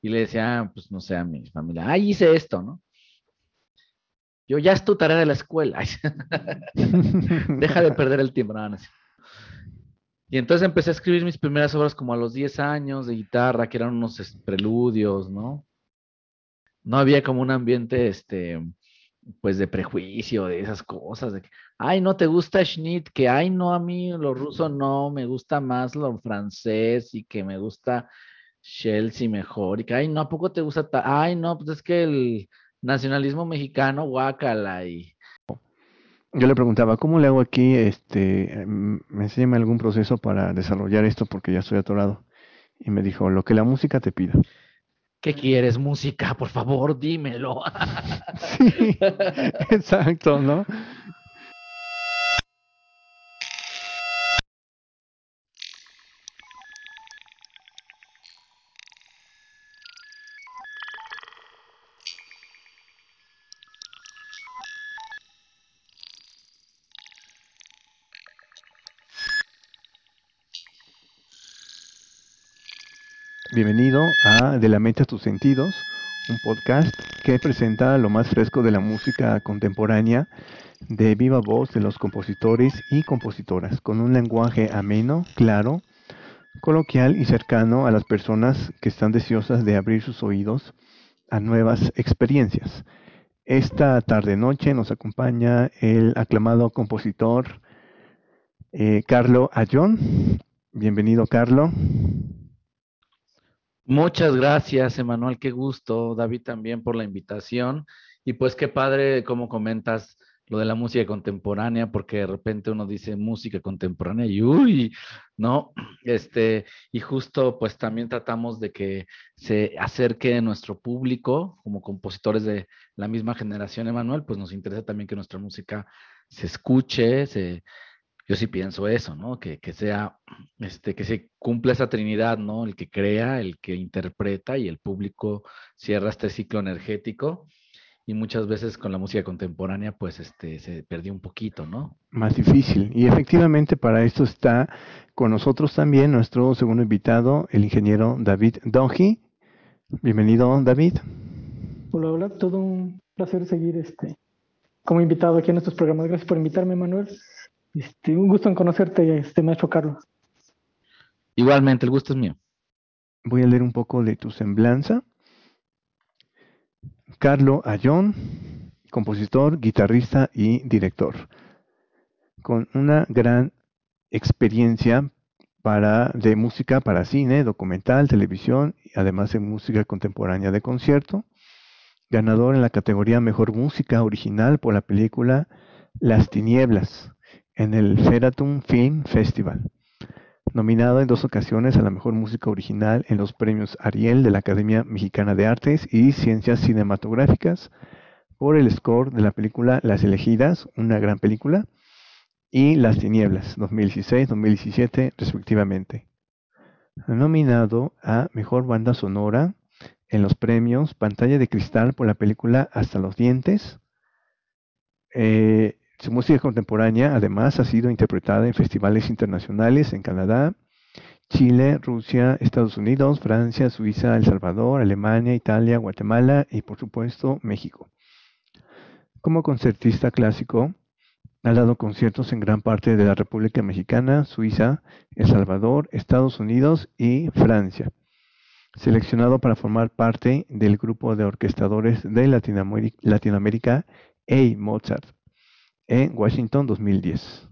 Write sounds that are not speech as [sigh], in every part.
y le decía, ah, pues no sé, a mi familia, ay, hice esto, ¿no? Yo, ya es tu tarea de la escuela. [laughs] Deja de perder el tiempo. No, no, y entonces empecé a escribir mis primeras obras como a los 10 años de guitarra, que eran unos preludios, ¿no? No había como un ambiente, este, pues de prejuicio, de esas cosas, ay, no te gusta Schnitt, que, ay, no, a mí lo ruso no, me gusta más lo francés y que me gusta Chelsea mejor, y que, ay, no, ¿a poco te gusta? Ay, no, pues es que el nacionalismo mexicano, guácala, y... Yo le preguntaba, ¿cómo le hago aquí? Este, me enseña algún proceso para desarrollar esto porque ya estoy atorado. Y me dijo, lo que la música te pida. ¿Qué quieres, música? Por favor, dímelo. [laughs] sí, exacto, ¿no? A De la mente a tus sentidos, un podcast que presenta lo más fresco de la música contemporánea de viva voz de los compositores y compositoras, con un lenguaje ameno, claro, coloquial y cercano a las personas que están deseosas de abrir sus oídos a nuevas experiencias. Esta tarde-noche nos acompaña el aclamado compositor eh, Carlo Ayón. Bienvenido, Carlo. Muchas gracias, Emanuel, qué gusto, David también por la invitación. Y pues qué padre, como comentas, lo de la música contemporánea, porque de repente uno dice música contemporánea y uy, ¿no? Este, y justo pues también tratamos de que se acerque nuestro público, como compositores de la misma generación, Emanuel, pues nos interesa también que nuestra música se escuche, se, yo sí pienso eso, ¿no? Que, sea, este, que se cumpla esa trinidad, ¿no? El que crea, el que interpreta y el público cierra este ciclo energético. Y muchas veces con la música contemporánea, pues, este, se perdió un poquito, ¿no? Más difícil. Y efectivamente para esto está con nosotros también nuestro segundo invitado, el ingeniero David Donji. Bienvenido, David. Hola, hola, todo un placer seguir este como invitado aquí en estos programas. Gracias por invitarme, Manuel. Este, un gusto en conocerte, este maestro Carlos. Igualmente, el gusto es mío. Voy a leer un poco de tu semblanza. Carlo Ayón, compositor, guitarrista y director, con una gran experiencia para, de música para cine, documental, televisión, además de música contemporánea de concierto, ganador en la categoría Mejor Música Original por la película Las Tinieblas, en el Feratum Film Festival. Nominado en dos ocasiones a la mejor música original en los premios Ariel de la Academia Mexicana de Artes y Ciencias Cinematográficas por el score de la película Las Elegidas, una gran película, y Las Tinieblas, 2016-2017 respectivamente. Nominado a Mejor Banda Sonora en los premios Pantalla de Cristal por la película Hasta los Dientes, eh, su música contemporánea además ha sido interpretada en festivales internacionales en Canadá, Chile, Rusia, Estados Unidos, Francia, Suiza, El Salvador, Alemania, Italia, Guatemala y por supuesto México. Como concertista clásico, ha dado conciertos en gran parte de la República Mexicana, Suiza, El Salvador, Estados Unidos y Francia. Seleccionado para formar parte del grupo de orquestadores de Latinoamérica, A. Mozart en Washington 2010.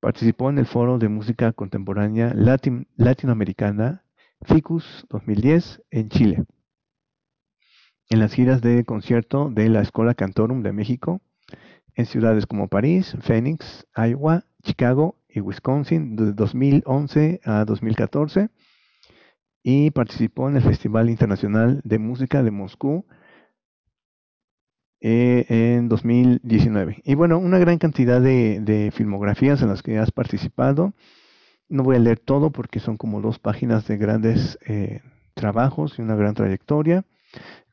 Participó en el Foro de Música Contemporánea Latinoamericana FICUS 2010 en Chile. En las giras de concierto de la Escuela Cantorum de México, en ciudades como París, Phoenix, Iowa, Chicago y Wisconsin de 2011 a 2014 y participó en el Festival Internacional de Música de Moscú eh, en 2019. Y bueno, una gran cantidad de, filmografías en las que has participado. No voy a leer todo porque son como dos páginas de grandes eh, trabajos y una gran trayectoria.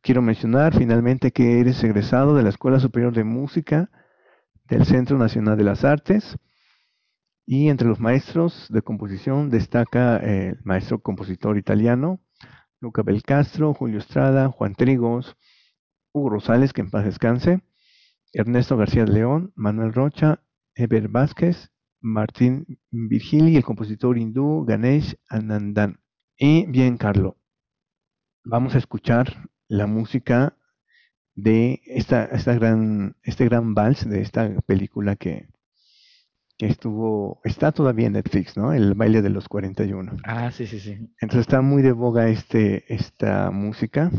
Quiero mencionar finalmente que eres egresado de la Escuela Superior de Música del Centro Nacional de las Artes. Y entre los maestros de composición destaca el maestro compositor italiano Luca Belcastro, Julio Estrada, Juan Trigos, Hugo Rosales, que en paz descanse, Ernesto García León, Manuel Rocha, Eber Vázquez, Martín Virgili, el compositor hindú Ganesh Anandan. Y bien, Carlo, vamos a escuchar la música de esta, esta gran, este gran vals de esta película que, que estuvo, está todavía en Netflix, ¿no? El baile de los 41. Ah, sí, sí, sí. Entonces está muy de boga este, esta música.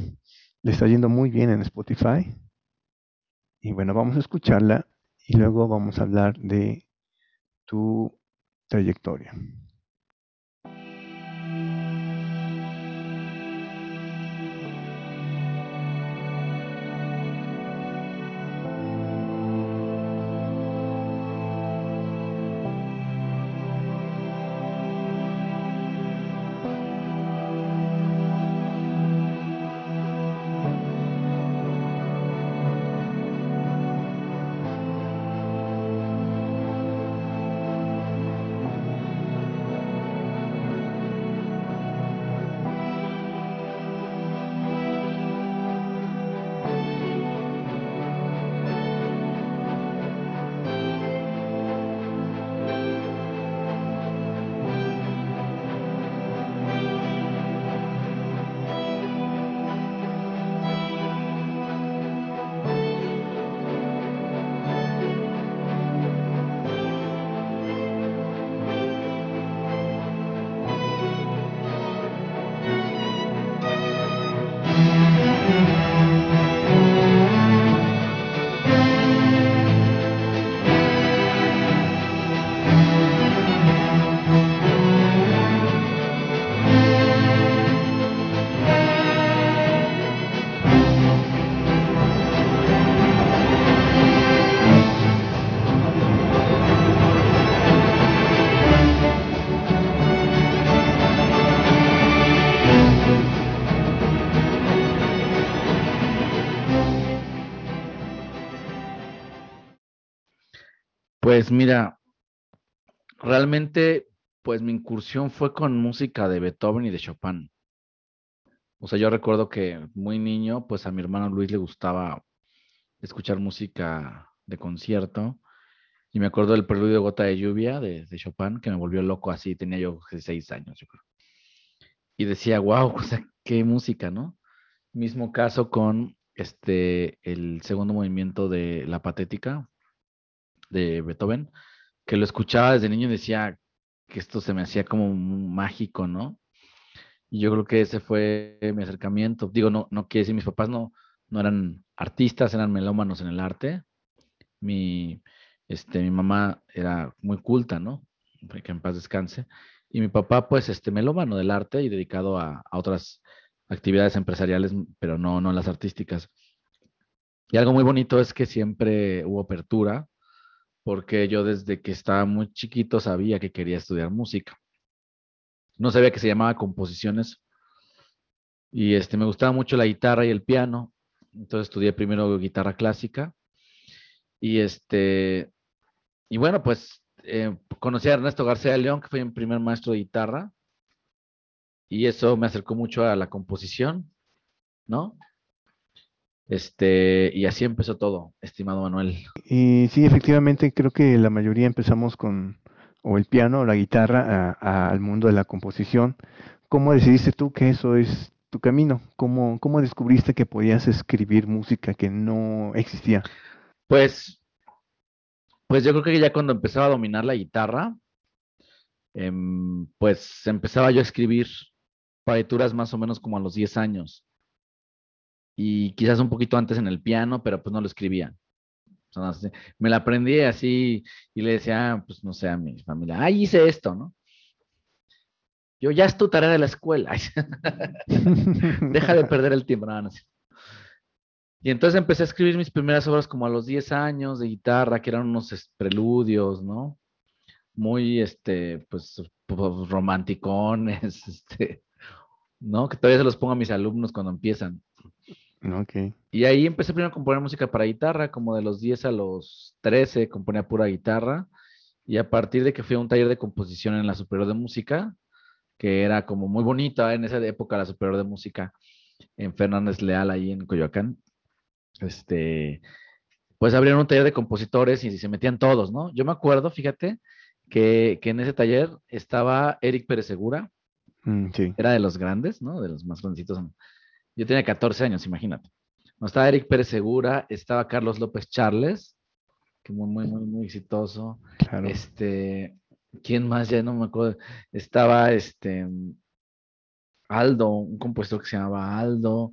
Le está yendo muy bien en Spotify. Y bueno, vamos a escucharla y luego vamos a hablar de tu trayectoria. Pues mira, realmente, pues mi incursión fue con música de Beethoven y de Chopin. O sea, yo recuerdo que muy niño, pues a mi hermano Luis le gustaba escuchar música de concierto. Y me acuerdo del preludio Gota de Lluvia de, Chopin, que me volvió loco así, tenía yo seis años, yo creo. Y decía, wow, [laughs] o sea, qué música, ¿no? Mismo caso con este, el segundo movimiento de La Patética de Beethoven, que lo escuchaba desde niño y decía que esto se me hacía como mágico, ¿no? Y yo creo que ese fue mi acercamiento. Digo, no, no quiere decir, mis papás no, no eran artistas, eran melómanos en el arte. Mi, este, mi mamá era muy culta, ¿no? Que en paz descanse. Y mi papá, pues, este, melómano del arte y dedicado a, a otras actividades empresariales, pero no, no las artísticas. Y algo muy bonito es que siempre hubo apertura, porque yo desde que estaba muy chiquito sabía que quería estudiar música. No sabía que se llamaba composiciones. Y este, me gustaba mucho la guitarra y el piano. Entonces estudié primero guitarra clásica. Y este, y bueno, pues eh, conocí a Ernesto García de León, que fue mi primer maestro de guitarra. Y eso me acercó mucho a la composición, ¿no? Este, y así empezó todo, estimado Manuel. Y sí, efectivamente, creo que la mayoría empezamos con o el piano o la guitarra a- a- al mundo de la composición. ¿Cómo decidiste tú que eso es tu camino? ¿Cómo, cómo descubriste que podías escribir música que no existía? Pues, pues yo creo que ya cuando empezaba a dominar la guitarra, em, pues empezaba yo a escribir partituras más o menos como a los 10 años. Y quizás un poquito antes en el piano, pero pues no lo escribía. Sé, me la aprendí así y le decía, pues no sé, a mi familia, ah, hice esto, ¿no? Yo, ya es tu tarea de la escuela. [laughs] Deja de perder el tiempo. No, no sé. Y entonces empecé a escribir mis primeras obras como a los 10 años de guitarra, que eran unos preludios, ¿no? Muy, este, pues, pues, romanticones, [laughs] este, ¿no? Que todavía se los pongo a mis alumnos cuando empiezan. Ok. Y ahí empecé primero a componer música para guitarra, como de los 10 a los 13 componía pura guitarra. Y a partir de que fui a un taller de composición en la Superior de Música, que era como muy bonita en esa época, la superior de música en Fernández Leal, ahí en Coyoacán. Este, pues abrieron un taller de compositores y se metían todos, ¿no? Yo me acuerdo, fíjate, que, que en ese taller estaba Eric Pérez Segura, Mm, sí. era de los grandes, ¿no? De los más grandecitos. Yo tenía 14 años, imagínate. No estaba Eric Pérez Segura, estaba Carlos López Charles, que muy, muy, muy, muy exitoso. Claro. Este, ¿quién más? Ya no me acuerdo. Estaba este Aldo, un compositor que se llamaba Aldo.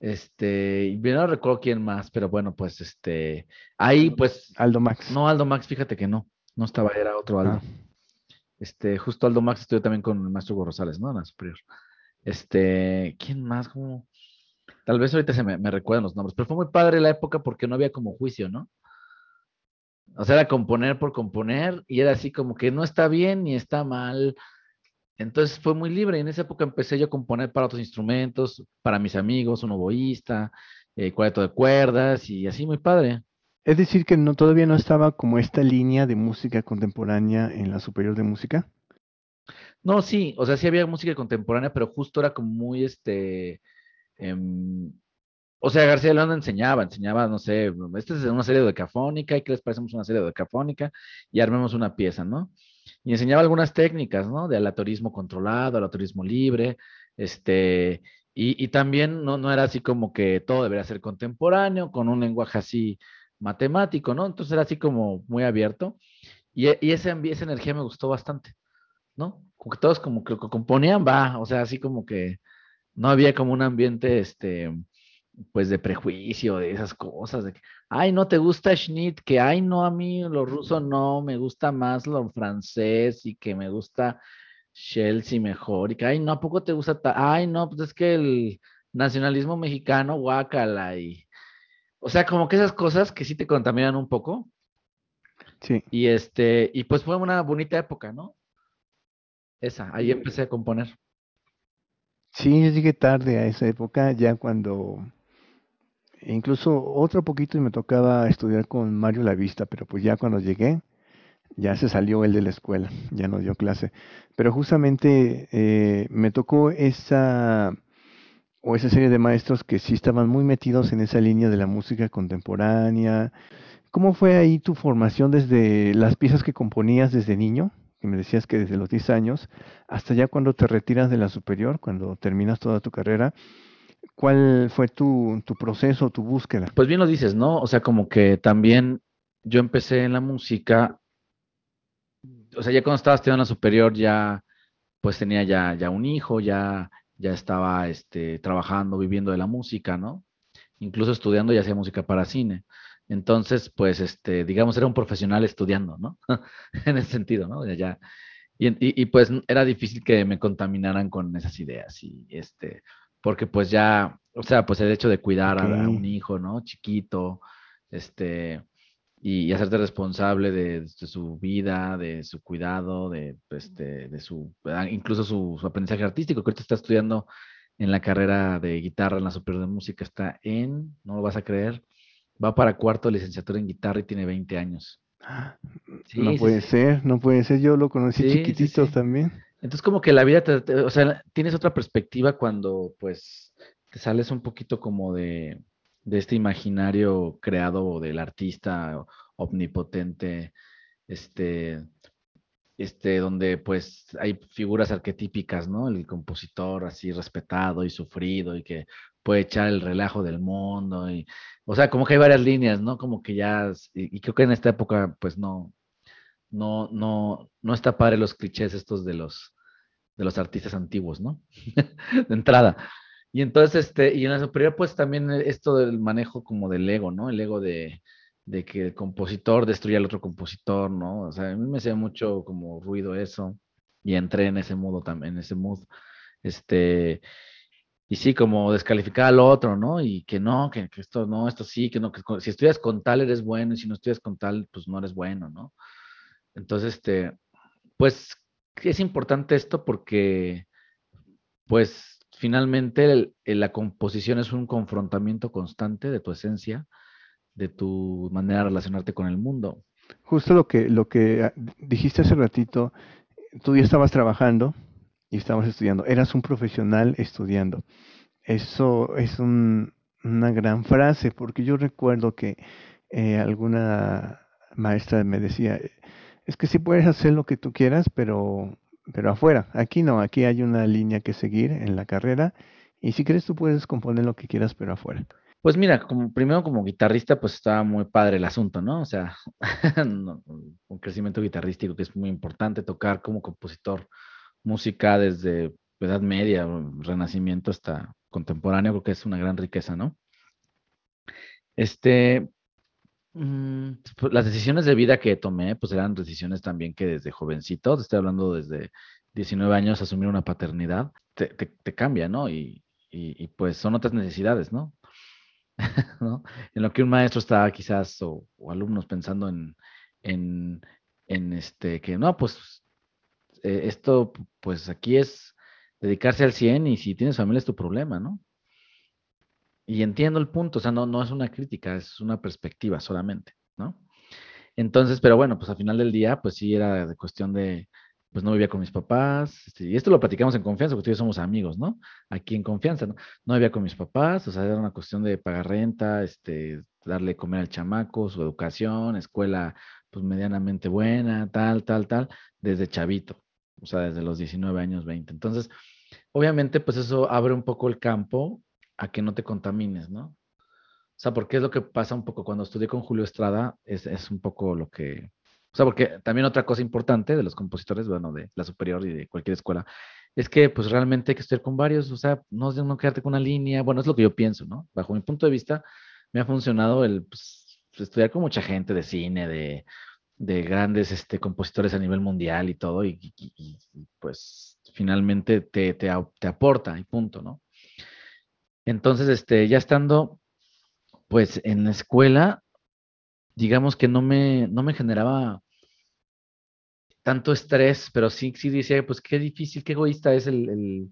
Este, y no recuerdo quién más, pero bueno, pues este, ahí pues, Aldo Max. no, Aldo Max, fíjate que no, no estaba, era otro Aldo. Ah, Este, justo Aldo Max estudió también con el maestro Hugo Rosales, ¿no? En la superior. Este, ¿quién más? Tal vez ahorita se me, recuerdan los nombres, pero fue muy padre la época porque no había como juicio, ¿no? O sea, era componer por componer y era así como que no está bien ni está mal. Entonces fue muy libre en esa época empecé yo a componer para otros instrumentos, para mis amigos, un oboísta, eh, de cuerdas y así muy padre. Es decir, que no, todavía no estaba como esta línea de música contemporánea en la superior de música. No, sí, o sea, sí había música contemporánea, pero justo era como muy este. em, o sea, García León enseñaba, enseñaba, no sé, esta es una serie de decafónica, ¿y qué les parecemos una serie de decafónica? Y armemos una pieza, ¿no? Y enseñaba algunas técnicas, ¿no? De aleatorismo controlado, aleatorismo libre, este, y, y también no, no era así como que todo debería ser contemporáneo, con un lenguaje así matemático, ¿no? Entonces era así como muy abierto, y, y ese, esa energía me gustó bastante. ¿No? Como que todos como que componían va, o sea, así como que no había como un ambiente, este, pues de prejuicio, de esas cosas, de que, ay, no te gusta Schnitt, que, ay, no, a mí lo ruso no, me gusta más lo francés y que me gusta Chelsea mejor, y que, ay, no, ¿a poco te gusta? ta- Ay, no, pues es que el nacionalismo mexicano, guácala, y, o sea, como que esas cosas que sí te contaminan un poco, Sí. y este, y pues fue una bonita época, ¿no? Esa, ahí empecé a componer. Sí, yo llegué tarde a esa época, ya cuando incluso otro poquito y me tocaba estudiar con Mario Lavista, pero pues ya cuando llegué, ya se salió él de la escuela, ya no dio clase. Pero justamente eh, me tocó esa o esa serie de maestros que sí estaban muy metidos en esa línea de la música contemporánea. ¿Cómo fue ahí tu formación desde las piezas que componías desde niño? Que me decías que desde los 10 años, hasta ya cuando te retiras de la superior, cuando terminas toda tu carrera. ¿Cuál fue tu, tu proceso, tu búsqueda? Pues bien lo dices, ¿no? O sea, como que también yo empecé en la música, o sea, ya cuando estaba estudiando en la superior ya, pues tenía ya, ya un hijo, ya, ya estaba, este, trabajando, viviendo de la música, ¿no? Incluso estudiando ya hacía música para cine. Entonces, pues, este, digamos, era un profesional estudiando, ¿no? [laughs] En ese sentido, ¿no? Ya, ya- y, y, y, pues era difícil que me contaminaran con esas ideas y este, porque pues ya, o sea, pues el hecho de cuidar a, a un hijo, ¿no? Chiquito, este, y, y hacerte responsable de, de su vida, de su cuidado, de, este, de su, ah, incluso su, su aprendizaje artístico, que ahorita está estudiando en la carrera de guitarra en la Superior de Música, está en, no lo vas a creer, va para cuarto de licenciatura en guitarra y tiene 20 años. no Sí, sí, puede sí. ser, no puede ser. Yo lo conocí chiquititos también. Entonces como que la vida, te- te- o sea, tienes otra perspectiva cuando pues te sales un poquito como de, de este imaginario creado del artista omnipotente, este, este, donde pues hay figuras arquetípicas, ¿no? El compositor así respetado y sufrido y que puede echar el relajo del mundo y, o sea, como que hay varias líneas, ¿no? Como que ya, y, y creo que en esta época pues no, no, no, no está padre los clichés estos de los, de los artistas antiguos, ¿no? [laughs] De entrada. Y entonces, este, y en la superior, pues también esto del manejo como del ego, ¿no? El ego de, de que el compositor destruye al otro compositor, ¿no? O sea, a mí me hacía mucho como ruido eso. Y entré en ese modo también, en ese mood. Este, y sí, como descalificar al otro, ¿no? Y que no, que, esto no, esto sí, que no, que si estudias con tal eres bueno, y si no estudias con tal, pues no eres bueno, ¿no? Entonces, este, pues es importante esto porque, pues, finalmente la composición es un confrontamiento constante de tu esencia, de tu manera de relacionarte con el mundo. Justo lo que, lo que ah, dijiste hace ratito, tú ya estabas trabajando y estabas estudiando. Eras un profesional estudiando. Eso es una gran frase, porque yo recuerdo que eh, alguna maestra me decía, es que sí puedes hacer lo que tú quieras, pero, pero afuera. Aquí no, aquí hay una línea que seguir en la carrera y si quieres tú puedes componer lo que quieras, pero afuera. Pues mira, como, primero como guitarrista, pues estaba muy padre el asunto, ¿no? O sea, [laughs] un crecimiento guitarrístico que es muy importante, tocar como compositor música desde Edad Media, Renacimiento hasta contemporáneo, creo que es una gran riqueza, ¿no? Este, mm, pues, las decisiones de vida que tomé, pues eran decisiones también que desde jovencito, te estoy hablando desde 19 años, asumir una paternidad, te, te, cambia, ¿no? Y, y, pues son otras necesidades, ¿no? [laughs] ¿no? En lo que un maestro estaba quizás, o, alumnos pensando en, en, en, este, que no, pues eh, esto, pues aquí es dedicarse al 100 y si tienes familia es tu problema, ¿no? Y entiendo el punto, o sea, no, no es una crítica, es una perspectiva solamente, ¿no? Entonces, pero bueno, pues al final del día, pues sí era de cuestión de, pues no vivía con mis papás, este, y esto lo platicamos en confianza, porque somos amigos, ¿no? Aquí en confianza, ¿no? No vivía con mis papás, o sea, era una cuestión de pagar renta, este, darle comer al chamaco, su educación, escuela, pues medianamente buena, tal, tal, tal, desde chavito, o sea, desde los 19 años, 20. Entonces, obviamente, pues eso abre un poco el campo a que no te contamines, ¿no? O sea, porque es lo que pasa un poco cuando estudié con Julio Estrada, es, es un poco lo que, o sea, porque también otra cosa importante de los compositores, bueno, de la superior y de cualquier escuela, es que pues realmente hay que estudiar con varios, o sea, no, no quedarte con una línea, bueno, es lo que yo pienso, ¿no? Bajo mi punto de vista, me ha funcionado el pues, estudiar con mucha gente de cine, de, de grandes este, compositores a nivel mundial y todo, y, pues finalmente te, te, aporta y punto, ¿no? Entonces, este, ya estando pues en la escuela, digamos que no me, no me generaba tanto estrés, pero sí, sí decía, pues qué difícil, qué egoísta es el,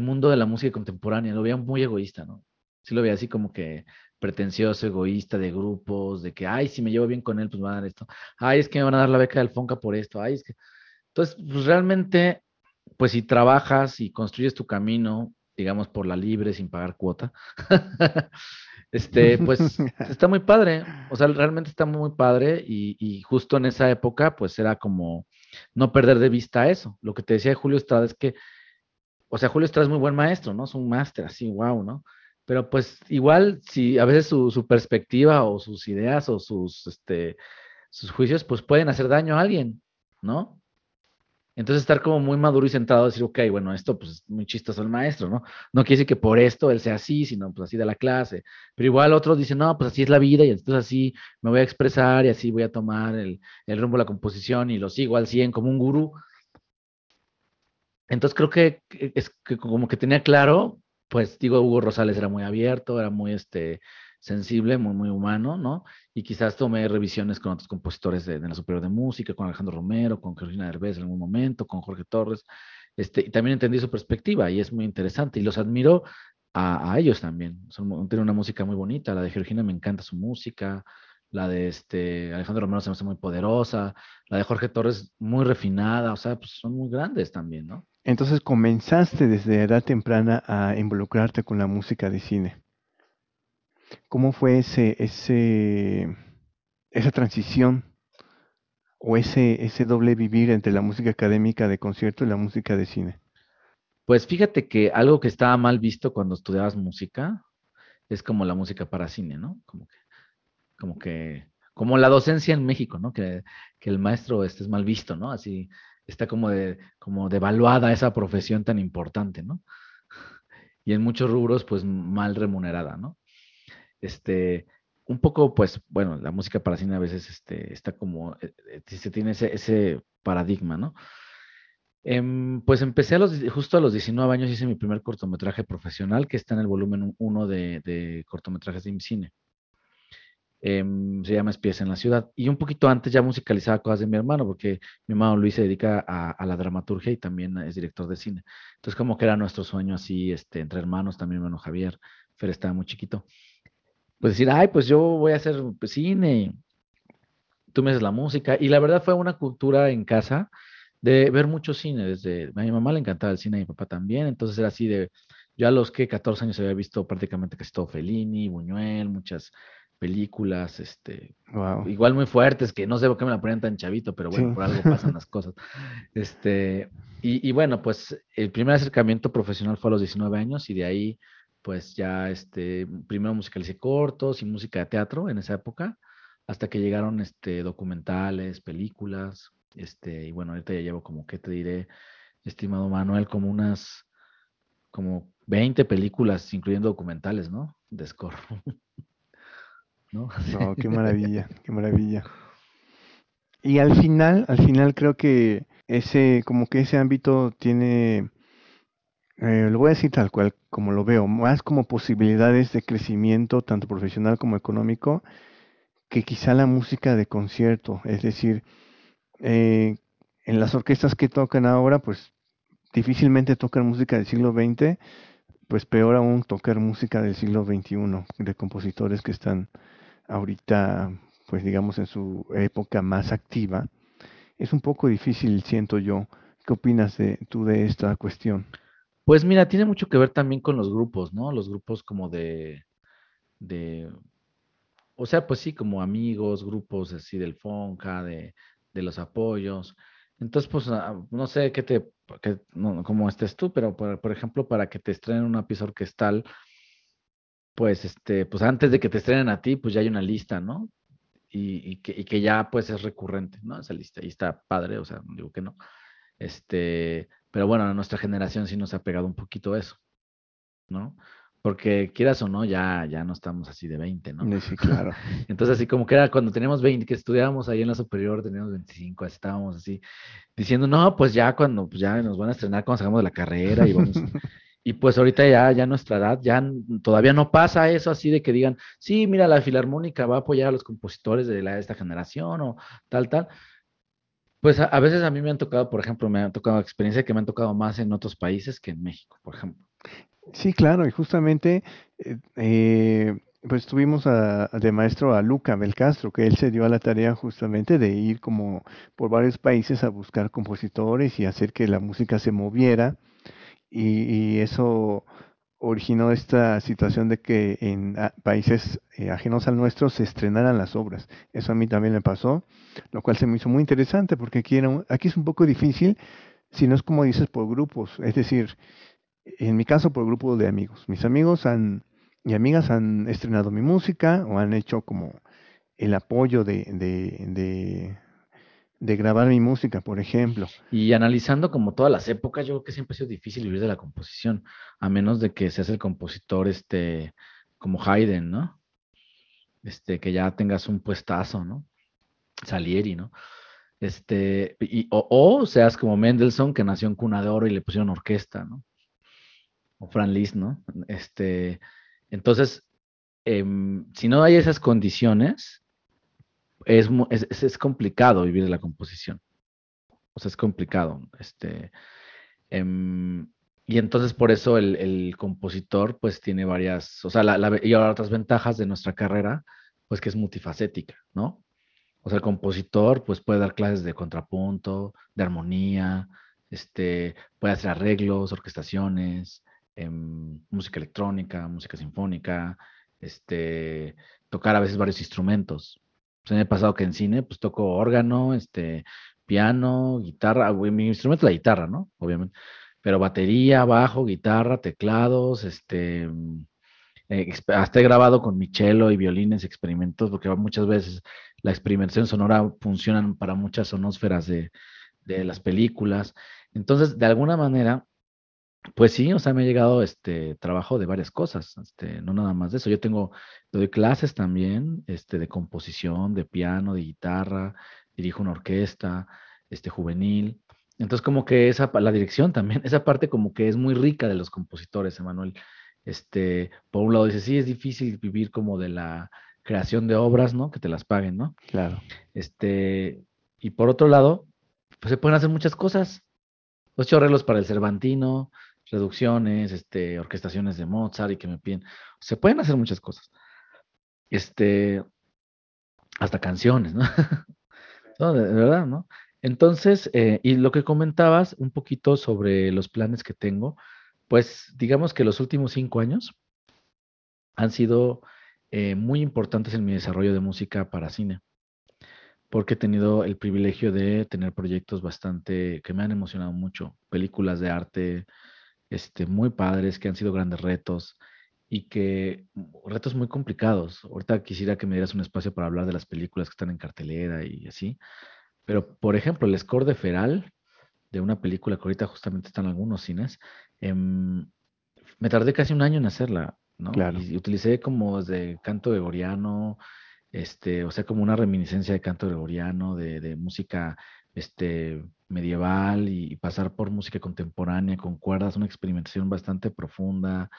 mundo de la música contemporánea. Lo veía muy egoísta, ¿no? Sí lo veía así como que pretencioso, egoísta, de grupos, de que, ay, si me llevo bien con él, pues me van a dar esto. Ay, es que me van a dar la beca del Fonca por esto. Ay, es que... Entonces, pues realmente, pues si trabajas y construyes tu camino, digamos, por la libre, sin pagar cuota, [laughs] este, pues [laughs] está muy padre, o sea, realmente está muy padre y, justo en esa época, pues era como no perder de vista eso. Lo que te decía de Julio Estrada es que, o sea, Julio Estrada es muy buen maestro, ¿no? Es un máster, así, wow, ¿no? Pero pues igual, si a veces su, perspectiva o sus ideas o sus, este, sus juicios, pues pueden hacer daño a alguien, ¿no? Entonces estar como muy maduro y centrado, decir, ok, bueno, esto pues es muy chistoso el maestro, ¿no? No quiere decir que por esto él sea así, sino pues así de la clase. Pero igual otros dicen, no, pues así es la vida y entonces así me voy a expresar y así voy a tomar el, el rumbo de la composición y lo sigo al 100 como un gurú. Entonces creo que es que como que tenía claro, pues digo, Hugo Rosales era muy abierto, era muy este sensible, muy, muy humano, ¿no? Y quizás tomé revisiones con otros compositores de, la Superior de Música, con Alejandro Romero, con Georgina Derbez en algún momento, con Jorge Torres, este, y también entendí su perspectiva y es muy interesante y los admiro a, ellos también. Son, tienen una música muy bonita, la de Georgina me encanta su música, la de este Alejandro Romero se me hace muy poderosa, la de Jorge Torres muy refinada, o sea, pues son muy grandes también, ¿no? Entonces comenzaste desde edad temprana a involucrarte con la música de cine. ¿Cómo fue ese, ese, esa transición o ese, ese doble vivir entre la música académica de concierto y la música de cine? Pues fíjate que algo que estaba mal visto cuando estudiabas música es como la música para cine, ¿no? Como que, como que, como la docencia en México, ¿no? Que, que el maestro este es mal visto, ¿no? Así está como de, como devaluada esa profesión tan importante, ¿no? [laughs] Y en muchos rubros, pues mal remunerada, ¿no? este, un poco, pues, bueno, la música para cine a veces este, está como, eh, eh, se tiene ese, ese paradigma, ¿no? Em, pues empecé a los, justo a los 19 años, hice mi primer cortometraje profesional, que está en el volumen 1 de, de, cortometrajes de IMCINE. Em, se llama Espías en la Ciudad. Y un poquito antes ya musicalizaba cosas de mi hermano, porque mi hermano Luis se dedica a, la dramaturgia y también es director de cine. Entonces, como que era nuestro sueño así, este, entre hermanos, también mi hermano Javier, Fer estaba muy chiquito pues decir, ay, pues yo voy a hacer cine, tú me haces la música. Y la verdad fue una cultura en casa de ver mucho cine, desde, a mi mamá le encantaba el cine, a mi papá también, entonces era así de, yo a los que 14 años había visto prácticamente casi todo Fellini, Buñuel, muchas películas, este, Wow. igual muy fuertes, que no sé por qué me la ponían tan chavito, pero bueno, Sí. por algo pasan las [laughs] cosas. Este, y, y bueno, pues el primer acercamiento profesional fue a los 19 años y de ahí, pues ya, este, primero musicalicé cortos y música de teatro en esa época, hasta que llegaron, este, documentales, películas, este, y bueno, ahorita ya llevo como, ¿qué te diré, estimado Manuel? Como unas, como 20 películas, incluyendo documentales, ¿no? De score, [laughs] ¿no? [laughs] No, qué maravilla, qué maravilla. Y al final, al final creo que ese, como que ese ámbito tiene, eh, lo voy a decir tal cual, como lo veo, más como posibilidades de crecimiento, tanto profesional como económico, que quizá la música de concierto. Es decir, eh, en las orquestas que tocan ahora, pues difícilmente tocan música del siglo XX, pues peor aún tocar música del siglo XXI, de compositores que están ahorita, pues digamos, en su época más activa. Es un poco difícil, siento yo. ¿Qué opinas de, tú de esta cuestión? Pues mira, tiene mucho que ver también con los grupos, ¿no? Los grupos como de, de, o sea, pues sí, como amigos, grupos así del Fonca, de, de los apoyos. Entonces, pues, ah, no sé qué te, qué- no, cómo estés tú, pero por, por ejemplo, para que te estrenen una pieza orquestal, pues, este, pues antes de que te estrenen a ti, pues ya hay una lista, ¿no? Y, y que, y que ya, pues, es recurrente, ¿no? Esa lista, y está padre, o sea, no digo que no. Este, pero bueno, a nuestra generación sí nos ha pegado un poquito eso. ¿no? Porque quieras o no, ya, ya no estamos así de 20, ¿no? Sí, claro. [laughs] Entonces, así como que era cuando teníamos 20, que estudiábamos ahí en la superior, teníamos 25, así estábamos así, diciendo, no, pues ya cuando, pues ya nos van a estrenar cuando salgamos de la carrera y vamos. Y pues ahorita ya, ya nuestra edad, ya todavía no pasa eso así de que digan, sí, mira, la Filarmónica va a apoyar a los compositores de la, esta generación o tal, tal. Pues a, veces a mí me han tocado, por ejemplo, me han tocado experiencias que me han tocado más en otros países que en México, por ejemplo. Sí, claro, y justamente eh, eh, pues tuvimos a- de maestro a Luca Belcastro, que él se dio a la tarea justamente de ir como por varios países a buscar compositores y hacer que la música se moviera y, eso originó esta situación de que en ah, países eh, ajenos al nuestro se estrenaran las obras. Eso a mí también me pasó, lo cual se me hizo muy interesante porque aquí, era aquí es un poco difícil si no es como dices por grupos, es decir, en mi caso por grupo de amigos. Mis amigos han, y amigas han estrenado mi música o han hecho como el apoyo de, de, de grabar mi música, por ejemplo. Y analizando como todas las épocas, yo creo que siempre ha sido difícil vivir de la composición, a menos de que seas el compositor, este, como Haydn, ¿no? Este, que ya tengas un puestazo, ¿no? Salieri, ¿no? Este, y, o, seas como Mendelssohn, que nació en cuna de oro y le pusieron orquesta, ¿no? O Fran Liszt, ¿no? Este, entonces, em, si no hay esas condiciones, es, es, es- complicado vivir de la composición. O sea, es complicado. Este, em, y entonces por eso el, el compositor pues tiene varias, o sea, la- y ahora otras ventajas de nuestra carrera, pues que es multifacética, ¿no? O sea, el compositor pues puede dar clases de contrapunto, de armonía, este, puede hacer arreglos, orquestaciones, em, música electrónica, música sinfónica, este, tocar a veces varios instrumentos. Pues, me ha pasado que en cine pues toco órgano, este, piano, guitarra, mi instrumento es la guitarra, ¿no? Obviamente, pero batería, bajo, guitarra, teclados, este, mm, eh, hasta he grabado con mi cello y violines experimentos, porque muchas veces la experimentación sonora funcionan para muchas sonósferas de, de las películas. Entonces, de alguna manera, pues sí, o sea, me ha llegado este trabajo de varias cosas, este, no nada más de eso. Yo tengo, doy clases también, este, de composición, de piano, de guitarra, dirijo una orquesta, este, juvenil. Entonces, como que esa, la dirección también, [laughs] esa parte como que es muy rica de los compositores, Emanuel. Este, por un lado dice, sí, es difícil vivir como de la creación de obras, ¿no? Que te las paguen, ¿no? Claro. Este, y por otro lado, pues se pueden hacer muchas cosas. Ocho arreglos para el Cervantino, reducciones, este, orquestaciones de Mozart y que me piden. Se pueden hacer muchas cosas. Este, hasta canciones, ¿no? [laughs] No, de, verdad, ¿no? Entonces, eh, y lo que comentabas un poquito sobre los planes que tengo, pues digamos que los últimos cinco años han sido eh, muy importantes en mi desarrollo de música para cine, porque he tenido el privilegio de tener proyectos bastante que me han emocionado mucho, películas de arte, este, muy padres, que han sido grandes retos y que retos muy complicados. Ahorita quisiera que me dieras un espacio para hablar de las películas que están en cartelera y así. Pero, por ejemplo, el score de Feral, de una película que ahorita justamente está en algunos cines, em, me tardé casi un año en hacerla, ¿no? Claro. Y, utilicé como desde canto gregoriano, este, o sea, como una reminiscencia de canto gregoriano, de, de música este, medieval y, pasar por música contemporánea con cuerdas, una experimentación bastante profunda,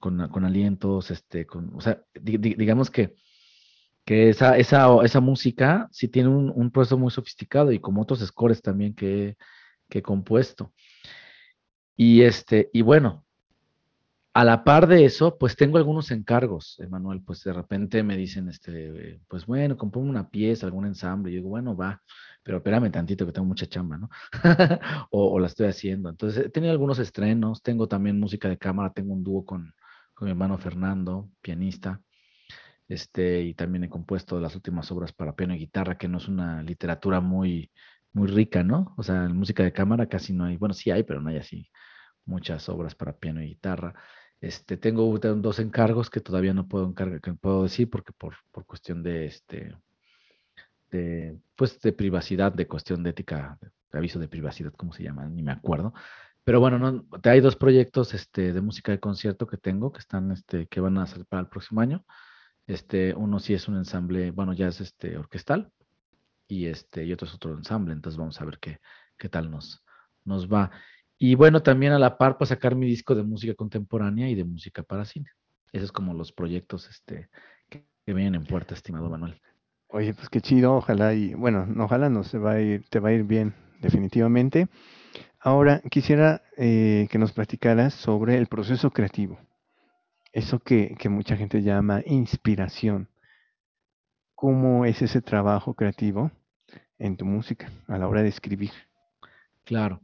con, con alientos, este, con, o sea, digamos que, que esa, esa, esa música sí tiene un, un, proceso muy sofisticado y como otros scores también que, que he compuesto. Y este, y bueno, a la par de eso, pues tengo algunos encargos, Emanuel, pues de repente me dicen, este, pues bueno, compone una pieza, algún ensamble, y yo digo, bueno, va, pero espérame tantito que tengo mucha chamba, ¿no? [laughs] o, la estoy haciendo. Entonces, he tenido algunos estrenos, tengo también música de cámara, tengo un dúo con, con mi hermano Fernando, pianista, este, y también he compuesto las últimas obras para piano y guitarra, que no es una literatura muy, muy rica, ¿no? O sea, en música de cámara casi no hay, bueno, sí hay, pero no hay así muchas obras para piano y guitarra. Este, tengo dos encargos que todavía no puedo encargar, que puedo decir porque por, por cuestión de este de pues de privacidad, de cuestión de ética, de aviso de privacidad, ¿cómo se llama? Ni me acuerdo. Pero bueno, no, hay dos proyectos este, de música de concierto que tengo que están, este, que van a ser para el próximo año. Este, uno sí es un ensamble, bueno, ya es este orquestal, y este, y otro es otro ensamble, entonces vamos a ver qué, qué tal nos, nos va. Y bueno, también a la par, pues sacar mi disco de música contemporánea y de música para cine. Esos es como los proyectos este, que, que vienen en puerta, estimado Manuel. Oye, pues qué chido, ojalá y bueno, ojalá no se va a ir, te va a ir bien, definitivamente. Ahora quisiera eh, que nos platicaras sobre el proceso creativo, eso que, que mucha gente llama inspiración. ¿Cómo es ese trabajo creativo en tu música a la hora de escribir? Claro.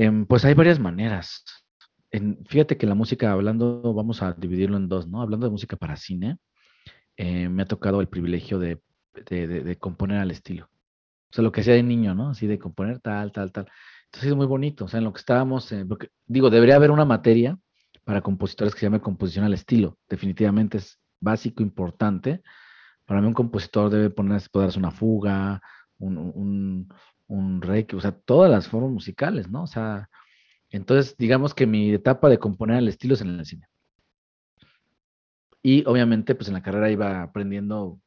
Eh, pues hay varias maneras. Fíjate que la música, hablando, vamos a dividirlo en dos, ¿no? Hablando de música para cine, eh, me ha tocado el privilegio de, componer al estilo. O sea, lo que hacía de niño, ¿no? Así de componer tal, tal, tal. Entonces es muy bonito. O sea, en lo que estábamos, eh, digo, debería haber una materia para compositores que se llame composición al estilo. Definitivamente es básico, importante. Para mí un compositor debe ponerse, poder hacer una fuga, un, un reiki, o sea, todas las formas musicales, ¿no? O sea, entonces digamos que mi etapa de componer al estilo es en el cine. Y obviamente, pues en la carrera iba aprendiendo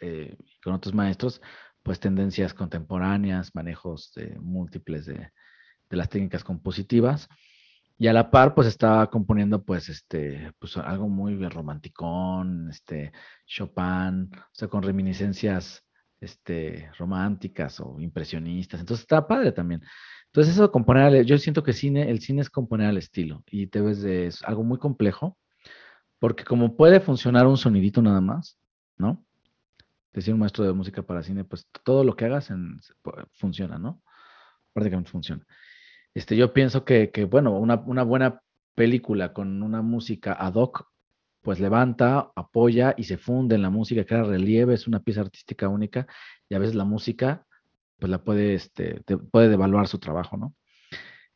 eh, con otros maestros, pues tendencias contemporáneas, manejos de, múltiples de, de, las técnicas compositivas. Y a la par, pues estaba componiendo, pues, este, pues algo muy romanticón, este, Chopin, o sea, con reminiscencias este, románticas o impresionistas. Entonces está padre también. Entonces eso de componer, yo siento que cine, el cine es componer al estilo y te ves de es algo muy complejo, porque como puede funcionar un sonidito nada más, ¿no? Decir un maestro de música para cine, pues todo lo que hagas funciona, ¿no? Prácticamente funciona. Este, yo pienso que, que bueno, una, una buena película con una música ad hoc pues levanta, apoya y se funde en la música, crea relieve, es una pieza artística única y a veces la música pues la puede, este, te, puede devaluar su trabajo, ¿no?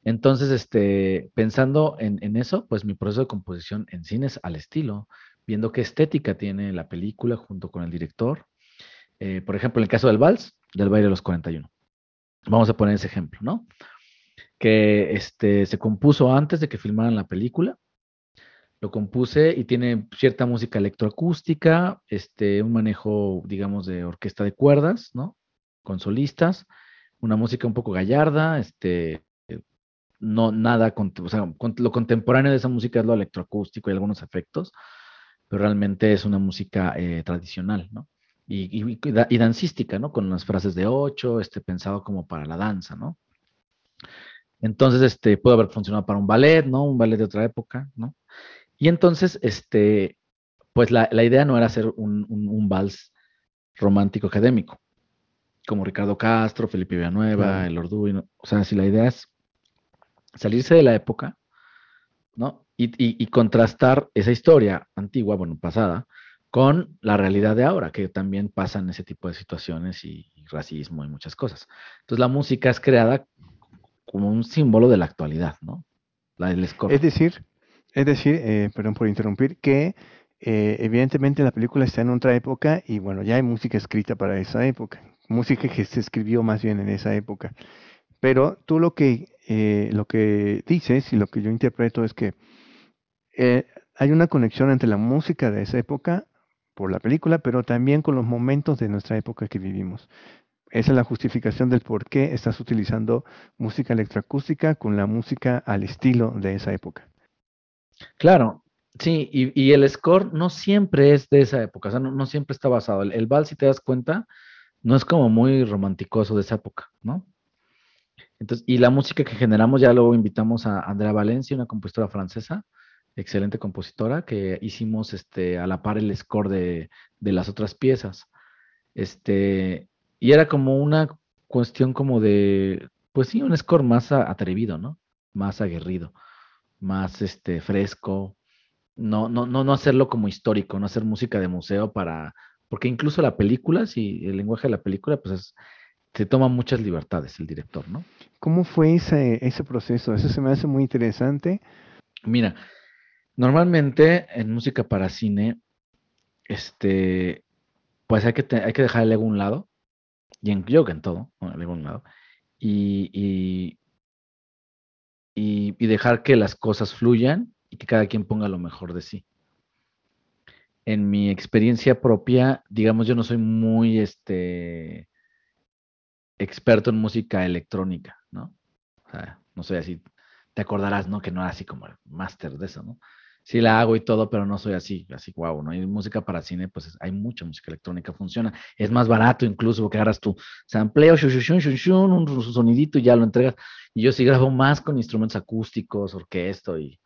Entonces, este, pensando en, eso, pues mi proceso de composición en cine es al estilo, viendo qué estética tiene la película junto con el director. Eh, por ejemplo, en el caso del Vals, del baile de los 41. Vamos a poner ese ejemplo, ¿no? Que este, se compuso antes de que filmaran la película, lo compuse y tiene cierta música electroacústica, este, un manejo, digamos, de orquesta de cuerdas, ¿no? Con solistas, una música un poco gallarda, este, no nada, con, o sea, con, lo contemporáneo de esa música es lo electroacústico y algunos efectos, pero realmente es una música eh, tradicional, ¿no? Y, y, y, dancística, ¿no? Con unas frases de ocho, este, pensado como para la danza, ¿no? Entonces, este, puede haber funcionado para un ballet, ¿no? Un ballet de otra época, ¿no? Y entonces, este, pues la, la idea no era hacer un, un, un, vals romántico académico. como Ricardo Castro, Felipe Villanueva, Claro. el Orduino. O sea, si la idea es salirse de la época, ¿no? Y, y- y contrastar esa historia antigua, bueno, pasada, con la realidad de ahora, que también pasan ese tipo de situaciones y, y racismo y muchas cosas. Entonces la música es creada como un símbolo de la actualidad, ¿no? La del score. Es decir, es decir, eh, perdón por interrumpir, que eh, evidentemente la película está en otra época y bueno, ya hay música escrita para esa época, música que se escribió más bien en esa época. Pero tú lo que, eh, lo que dices y lo que yo interpreto es que eh, hay una conexión entre la música de esa época por la película, pero también con los momentos de nuestra época que vivimos. Esa es la justificación del por qué estás utilizando música electroacústica con la música al estilo de esa época. Claro, sí, y, el score no siempre es de esa época, o sea, no, siempre está basado. El, el vals, si te das cuenta, no es como muy romanticoso de esa época, ¿no? Entonces, y la música que generamos, ya luego invitamos a Andrea Valencia, una compositora francesa, excelente compositora, que hicimos este, a la par el score de, de las otras piezas. Este, y era como una cuestión como de, pues sí, un score más atrevido, ¿no? Más aguerrido, más este, fresco. No, no, no, no hacerlo como histórico, no hacer música de museo para, porque incluso la película, si el lenguaje de la película, pues es- se toma muchas libertades el director, ¿no? ¿Cómo fue ese, ese proceso? Eso se me hace muy interesante. Mira, normalmente en música para cine, este, pues hay que, te- hay que dejar el ego a un lado, y en, yo que en todo, el ego a un lado, y, y, y, dejar que las cosas fluyan y que cada quien ponga lo mejor de sí. En mi experiencia propia, digamos, yo no soy muy este, experto en música electrónica, ¿no? O sea, no soy así, te acordarás, ¿no? Que no era así como el máster de eso, ¿no? Sí la hago y todo, pero no soy así, así guau, ¿no? Y música para cine, pues es- hay mucha música electrónica, funciona. Es más barato incluso porque agarras tu sampleo, shun, shun, shun, un sonidito y ya lo entregas. Y yo sí grabo más con instrumentos acústicos, orquesta y,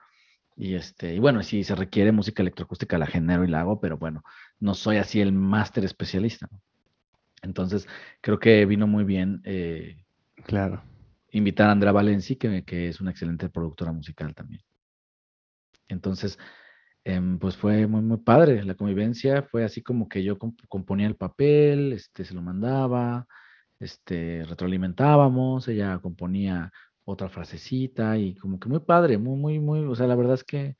y este, y bueno, si se requiere música electroacústica la genero y la hago, pero bueno, no soy así el máster especialista, ¿no? Entonces, creo que vino muy bien eh, Claro. invitar a Andrea Valenci, que, que es una excelente productora musical también. Entonces, em, pues fue muy, muy padre. La convivencia fue así como que yo comp- componía el papel, este, se lo mandaba, este, retroalimentábamos, ella componía otra frasecita y como que muy padre, muy, muy, muy, o sea, la verdad es que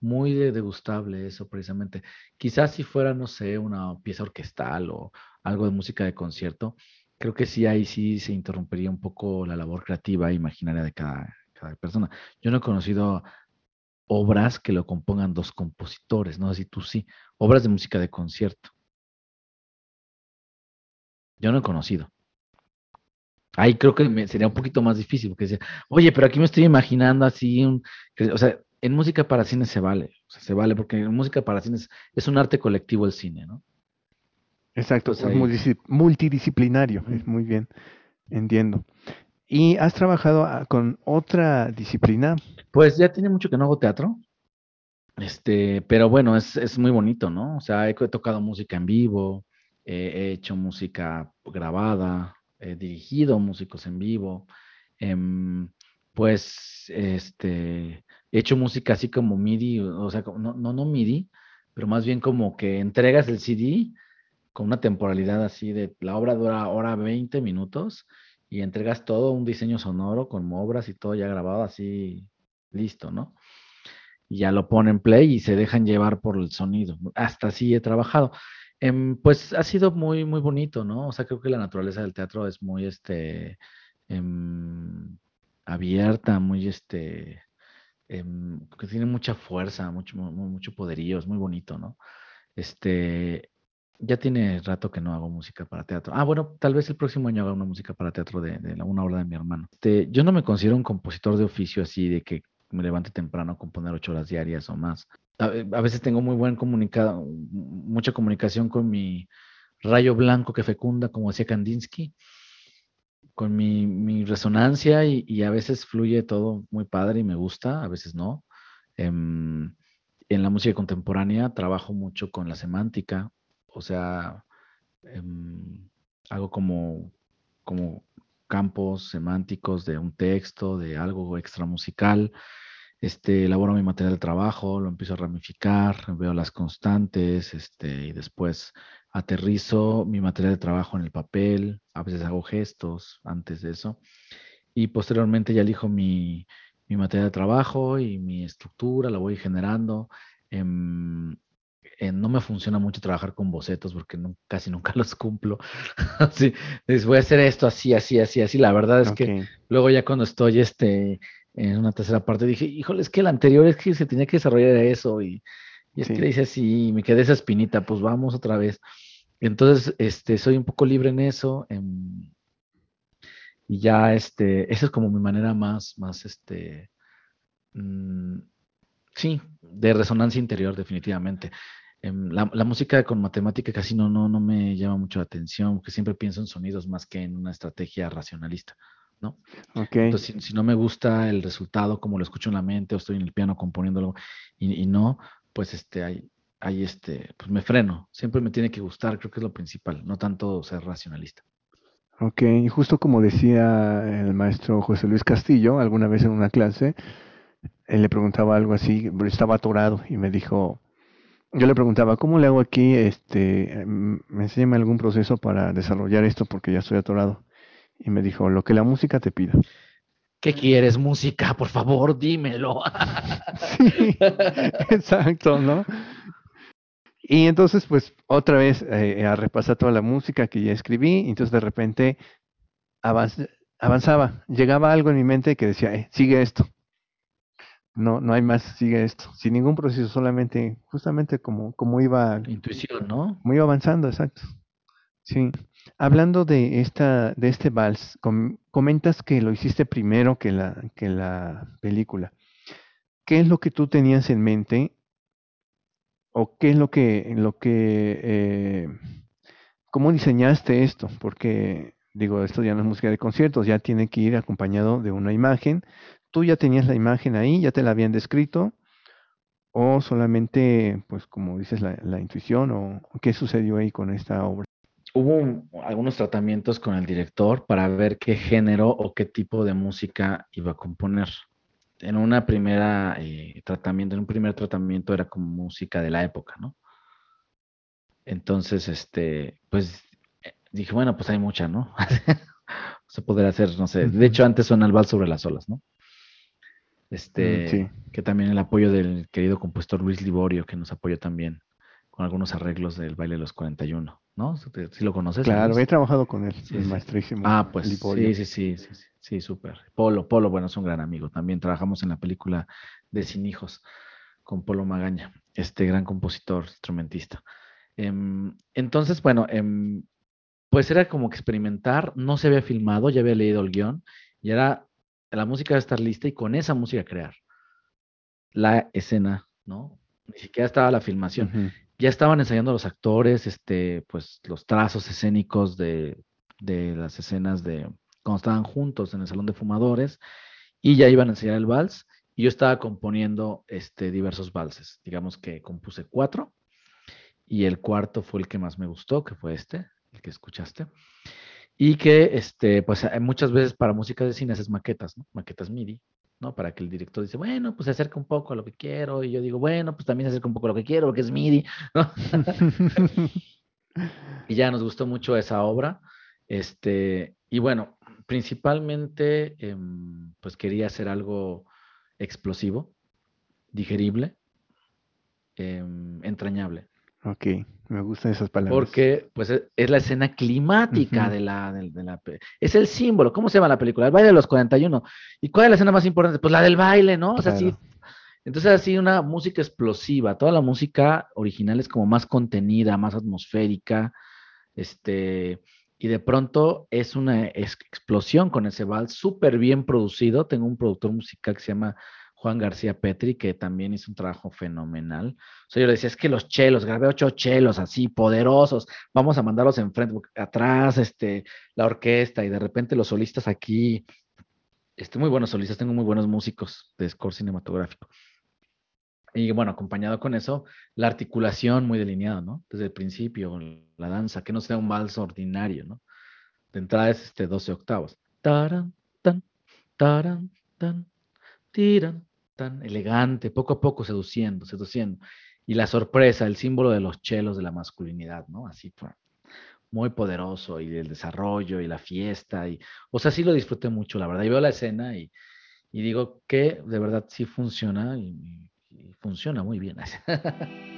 muy de- degustable eso precisamente. Quizás si fuera, no sé, una pieza orquestal o algo de música de concierto, creo que sí ahí sí se interrumpería un poco la labor creativa e imaginaria de cada, cada persona. Yo no he conocido obras que lo compongan dos compositores, no sé si tú sí, obras de música de concierto. Yo no he conocido. Ahí creo que me- sería un poquito más difícil, porque decía, oye, pero aquí me estoy imaginando así, un, que- o sea, en música para cine se vale, o sea, se vale, porque en música para cine es, es un arte colectivo el cine, ¿no? Exacto, Entonces es ahí- multidisci- multidisciplinario, es muy bien, entiendo. ¿Y has trabajado ah, con otra disciplina? Pues ya tiene mucho que no hago teatro, este, pero bueno, es, es muy bonito, ¿no? O sea, he, tocado música en vivo, he hecho música grabada, he dirigido músicos en vivo, em, pues, este, he hecho música así como MIDI, o sea, no, no, no MIDI, pero más bien como que entregas el CD con una temporalidad así de, la obra dura hora 20 minutos y entregas todo un diseño sonoro con obras y todo ya grabado así, listo, ¿no? y ya lo ponen play y se dejan llevar por el sonido. Hasta así he trabajado. Em, pues ha sido muy, muy bonito, ¿no? O sea, creo que la naturaleza del teatro es muy, este, em, abierta, muy, este, em, que tiene mucha fuerza, mucho, mu- mucho poderío, es muy bonito, ¿no? Este, ya tiene rato que no hago música para teatro. Ah, bueno, tal vez el próximo año haga una música para teatro de, de una obra de mi hermano. Este, yo no me considero un compositor de oficio así de que me levante temprano a componer ocho horas diarias o más. A, a veces tengo muy buen comunicado, mucha comunicación con mi rayo blanco que fecunda, como decía Kandinsky, con mi, mi resonancia y, y a veces fluye todo muy padre y me gusta, a veces no. Em, en la música contemporánea trabajo mucho con la semántica, o sea, em, hago como, como campos semánticos de un texto, de algo extra musical. Este, elaboro mi material de trabajo, lo empiezo a ramificar, veo las constantes, este, y después aterrizo mi material de trabajo en el papel, a veces hago gestos antes de eso, y posteriormente ya elijo mi, mi material de trabajo y mi estructura, la voy generando. Em, no me funciona mucho trabajar con bocetos porque casi nunca [laughs] los cumplo. [laughs] sí, les voy a hacer esto así, así, así, así. La verdad es que luego ya cuando estoy este, en una tercera parte dije, híjole, es que el anterior es que se tenía que desarrollar eso y, y es que le hice así, me quedé esa espinita, pues vamos otra vez. Entonces, este, soy un poco libre en eso. Em, y ya, este, esa es como mi manera más, más, este, mm, sí, de resonancia interior, definitivamente. Em, la, música con matemática casi no, no, no me llama mucho la atención, porque siempre pienso en sonidos más que en una estrategia racionalista, ¿no? Entonces, si, no me gusta el resultado, como lo escucho en la mente, o estoy en el piano componiéndolo y, no, pues este, hay, hay este, pues me freno. Siempre me tiene que gustar, creo que es lo principal, no tanto ser racionalista. Ok, y justo como decía el maestro José Luis Castillo, alguna vez en una clase, él le preguntaba algo así, estaba atorado y me dijo, yo le preguntaba, ¿cómo le hago aquí? Este, mm, me enséñame algún proceso para desarrollar esto porque ya estoy atorado. Y me dijo, lo que la música te pida. ¿Qué quieres, música? Por favor, dímelo. [laughs] sí, exacto, ¿no? Y entonces, pues, otra vez eh, a repasar toda la música que ya escribí, y entonces de repente avanzaba, llegaba algo en mi mente que decía, eh, sigue esto no, no hay más, sigue esto, sin ningún proceso, solamente, justamente como, como iba. Intuición, ¿no? Muy avanzando, exacto. Sí. Hablando de esta, de este vals, comentas que lo hiciste primero que la, que la película. ¿Qué es lo que tú tenías en mente? ¿O qué es lo que, lo que, eh, cómo diseñaste esto? Porque, digo, esto ya no es música de conciertos, ya tiene que ir acompañado de una imagen, tú ya tenías la imagen ahí, ya te la habían descrito, o solamente, pues como dices, la, intuición, o qué sucedió ahí con esta obra. Hubo algunos tratamientos con el director para ver qué género o qué tipo de música iba a componer. En una primera eh, tratamiento, en un primer tratamiento era como música de la época, ¿no? Entonces, este, pues eh, dije, bueno, pues hay mucha, ¿no? [laughs] Se podría hacer, no sé. De hecho, antes suena el vals sobre las olas, ¿no? Este, mm, que también el apoyo del querido compositor Luis Liborio, que nos apoyó también con algunos arreglos del baile de los 41, ¿no? ¿Sí lo conoces? Claro, he trabajado con él, el maestrísimo. Ah, pues sí, sí, sí, sí, sí, súper. Polo, Polo, bueno, es un gran amigo. También trabajamos en la película de Sin Hijos con Polo Magaña, este gran compositor, instrumentista. Em, entonces, bueno, em, pues era como que experimentar, no se había filmado, ya había leído el guion, y era la música debe estar lista y con esa música crear la escena, ¿no? Ni siquiera estaba la filmación. Ya estaban ensayando los actores, este, pues los trazos escénicos de, de las escenas de cuando estaban juntos en el salón de fumadores y ya iban a ensayar el vals y yo estaba componiendo este, diversos valses. Digamos que compuse cuatro y el cuarto fue el que más me gustó, que fue este, el que escuchaste. Y que, este, pues muchas veces para música de cine haces maquetas, ¿no? Maquetas MIDI, ¿no? Para que el director dice, bueno, pues se acerca un poco a lo que quiero. Y yo digo, bueno, pues también se acerca un poco a lo que quiero, porque es MIDI, ¿no? [laughs] y ya nos gustó mucho esa obra. Este, y bueno, principalmente, em, pues quería hacer algo explosivo, digerible, em, entrañable. Ok, me gustan esas palabras. Porque pues e, es, la escena climática de, la, de, la... Es el símbolo. ¿Cómo se llama la película? El baile de los 41. ¿Y cuál es la escena más importante? Pues la del baile, ¿no? O sea, sí. Entonces así una música explosiva. Toda la música original es como más contenida, más atmosférica. Este... Y de pronto es una explosión con ese vals súper bien producido. Tengo un productor musical que se llama Juan García Petri, que también hizo un trabajo fenomenal. O sea, yo le decía, es que los chelos, grabé ocho chelos así, poderosos, vamos a mandarlos enfrente, atrás, este, la orquesta, y de repente los solistas aquí, este, muy buenos solistas, tengo muy buenos músicos de score cinematográfico. Y bueno, acompañado con eso, la articulación muy delineada, ¿no? Desde el principio, la danza, que no sea un vals ordinario, ¿no? de entrada es este 12 octavos. Taran, tan, tan, tiran, tan elegante, poco a poco seduciendo, seduciendo. Y la sorpresa, el símbolo de los chelos de la masculinidad, ¿no? Así fue muy poderoso y el desarrollo y la fiesta. Y, o sea, sí lo disfruté mucho, la verdad. Y veo la escena y, y digo que de verdad sí funciona y, y funciona muy bien. [laughs]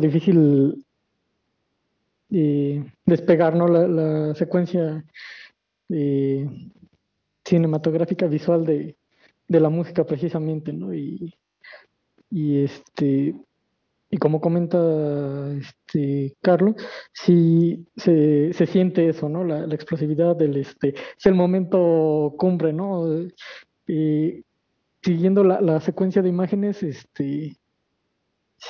difícil eh, despegar ¿no? la, secuencia eh, cinematográfica visual de, la música precisamente. Y, este y como comenta este Carlos, sí se, siente eso. La, explosividad del este, es el momento cumbre, ¿no? Y siguiendo la, la secuencia de imágenes, este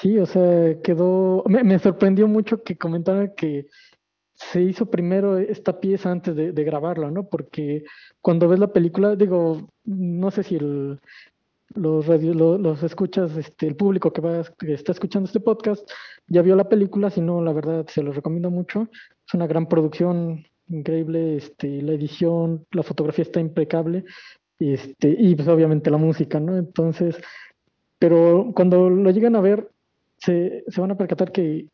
sí, o sea, quedó, me, me sorprendió mucho que comentaran que se hizo primero esta pieza antes de, de grabarla, ¿no? Porque cuando ves la película, digo, no sé si el, los, radio- lo- los escuchas, este, el público que, va, que está escuchando este podcast ya vio la película, si no, la verdad se los recomiendo mucho. Es una gran producción, increíble, este, la edición, la fotografía está impecable, este, y pues obviamente la música, ¿no? Entonces, pero cuando lo llegan a ver, se, se van a percatar que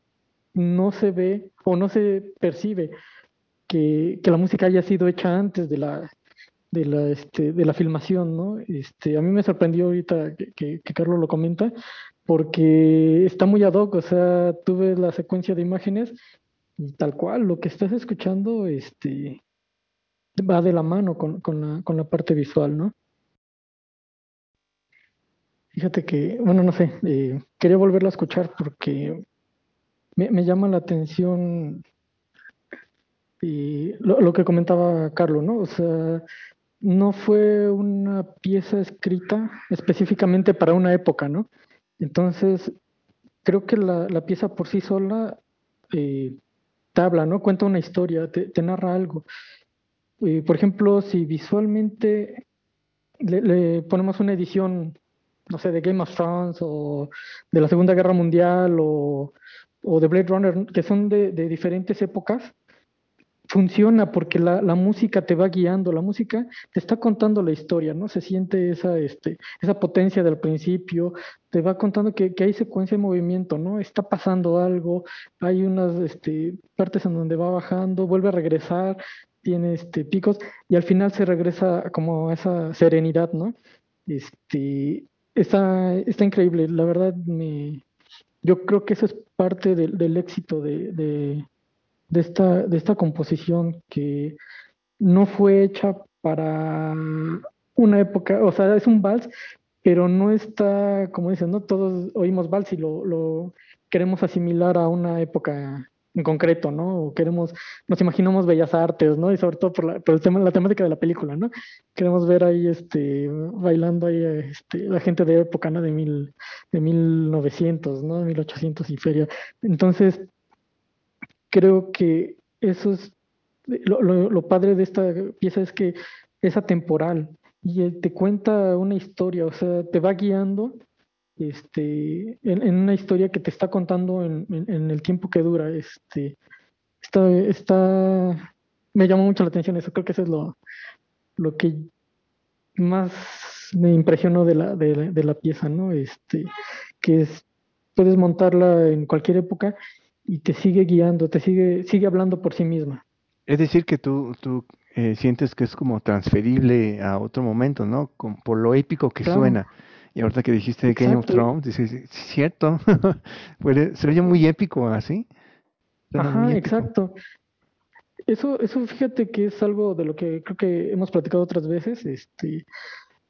no se ve o no se percibe que, que la música haya sido hecha antes de la, de la, este, de la filmación, ¿no? Este, a mí me sorprendió ahorita que, que, Carlos lo comenta, porque está muy ad hoc, o sea, tú ves la secuencia de imágenes tal cual, lo que estás escuchando, este, va de la mano con, con la, con la parte visual, ¿no? Fíjate que, bueno, no sé, eh, quería volverla a escuchar porque me, llama la atención y lo, que comentaba Carlos, ¿no? O sea, no fue una pieza escrita específicamente para una época, ¿no? Entonces, creo que la, la pieza por sí sola eh, te habla, ¿no? Cuenta una historia, te, narra algo. Eh, por ejemplo, si visualmente le ponemos una edición, no sé, de Game of Thrones o de la Segunda Guerra Mundial o, o de Blade Runner, que son de, de diferentes épocas, funciona porque la, la, música te va guiando, la música te está contando la historia, ¿no? Se siente esa, este, esa potencia del principio, te va contando que, que hay secuencia de movimiento, ¿no? Está pasando algo, hay unas este, partes en donde va bajando, vuelve a regresar, tiene este, picos y al final se regresa como a esa serenidad, ¿no? Este, está, está increíble, la verdad me... Yo creo que eso es parte del, éxito de, de de esta, de esta composición que no fue hecha para una época, o sea, es un vals, pero no está, como dicen, ¿no? Todos oímos vals y lo, lo queremos asimilar a una época en concreto, ¿no? O queremos, nos imaginamos bellas artes, ¿no? Y sobre todo por la, por el tema, la temática de la película, ¿no? Queremos ver ahí, este, bailando ahí, este, la gente de época, ¿no? De mil, de 1900, ¿no? 1800 y feria. Entonces, creo que eso es, lo, lo, padre de esta pieza es que es atemporal y eh, te cuenta una historia, o sea, te va guiando este, en, una historia que te está contando en, el tiempo que dura. Este, está, está, me llamó mucho la atención eso, creo que eso es lo, lo que más me impresionó de la, de, la pieza, ¿no? Este, que es, puedes montarla en cualquier época y te sigue guiando, te sigue, sigue hablando por sí misma. Es decir, que tú, tú eh, sientes que es como transferible a otro momento, ¿no? por lo épico que suena. Y ahorita que dijiste de Game of Thrones, dices, sí, cierto, [laughs] Puede, se oye muy épico así. Ajá, exacto. Eso, eso fíjate que es algo de lo que creo que hemos platicado otras veces, este,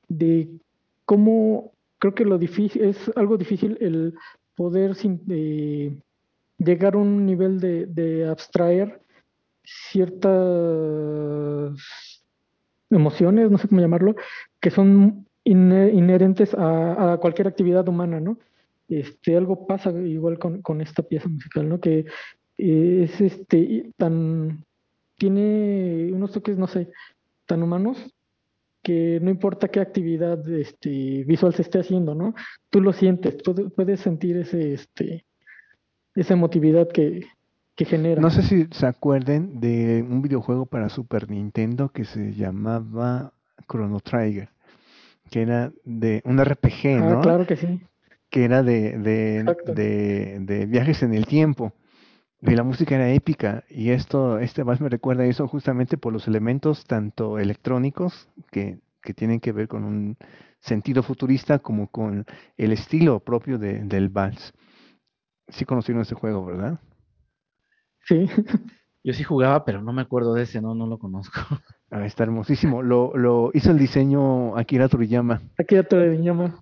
de cómo creo que lo difícil, es algo difícil el poder sin, llegar a un nivel de, de abstraer ciertas emociones, no sé cómo llamarlo, que son inherentes a, cualquier actividad humana, ¿no? Este, algo pasa igual con, esta pieza musical, ¿no? Que es este tan tiene unos toques, no sé, tan humanos que no importa qué actividad este, visual se esté haciendo, ¿no? Tú lo sientes, puedes sentir ese, este, esa emotividad que, que genera. No sé si se acuerden de un videojuego para Super Nintendo que se llamaba Chrono Trigger que era de un RPG, ah, ¿no? Claro que sí. Que era de, de, de, viajes en el tiempo. Y la música era épica. Y esto, este más me recuerda eso justamente por los elementos tanto electrónicos que, que tienen que ver con un sentido futurista como con el estilo propio de, del vals. Sí conocieron ese juego, ¿verdad? Sí. [laughs] Yo sí jugaba, pero no me acuerdo de ese, no, no lo conozco. [laughs] Ah, está hermosísimo. Lo, lo hizo el diseño Akira Toriyama. Akira Toriyama.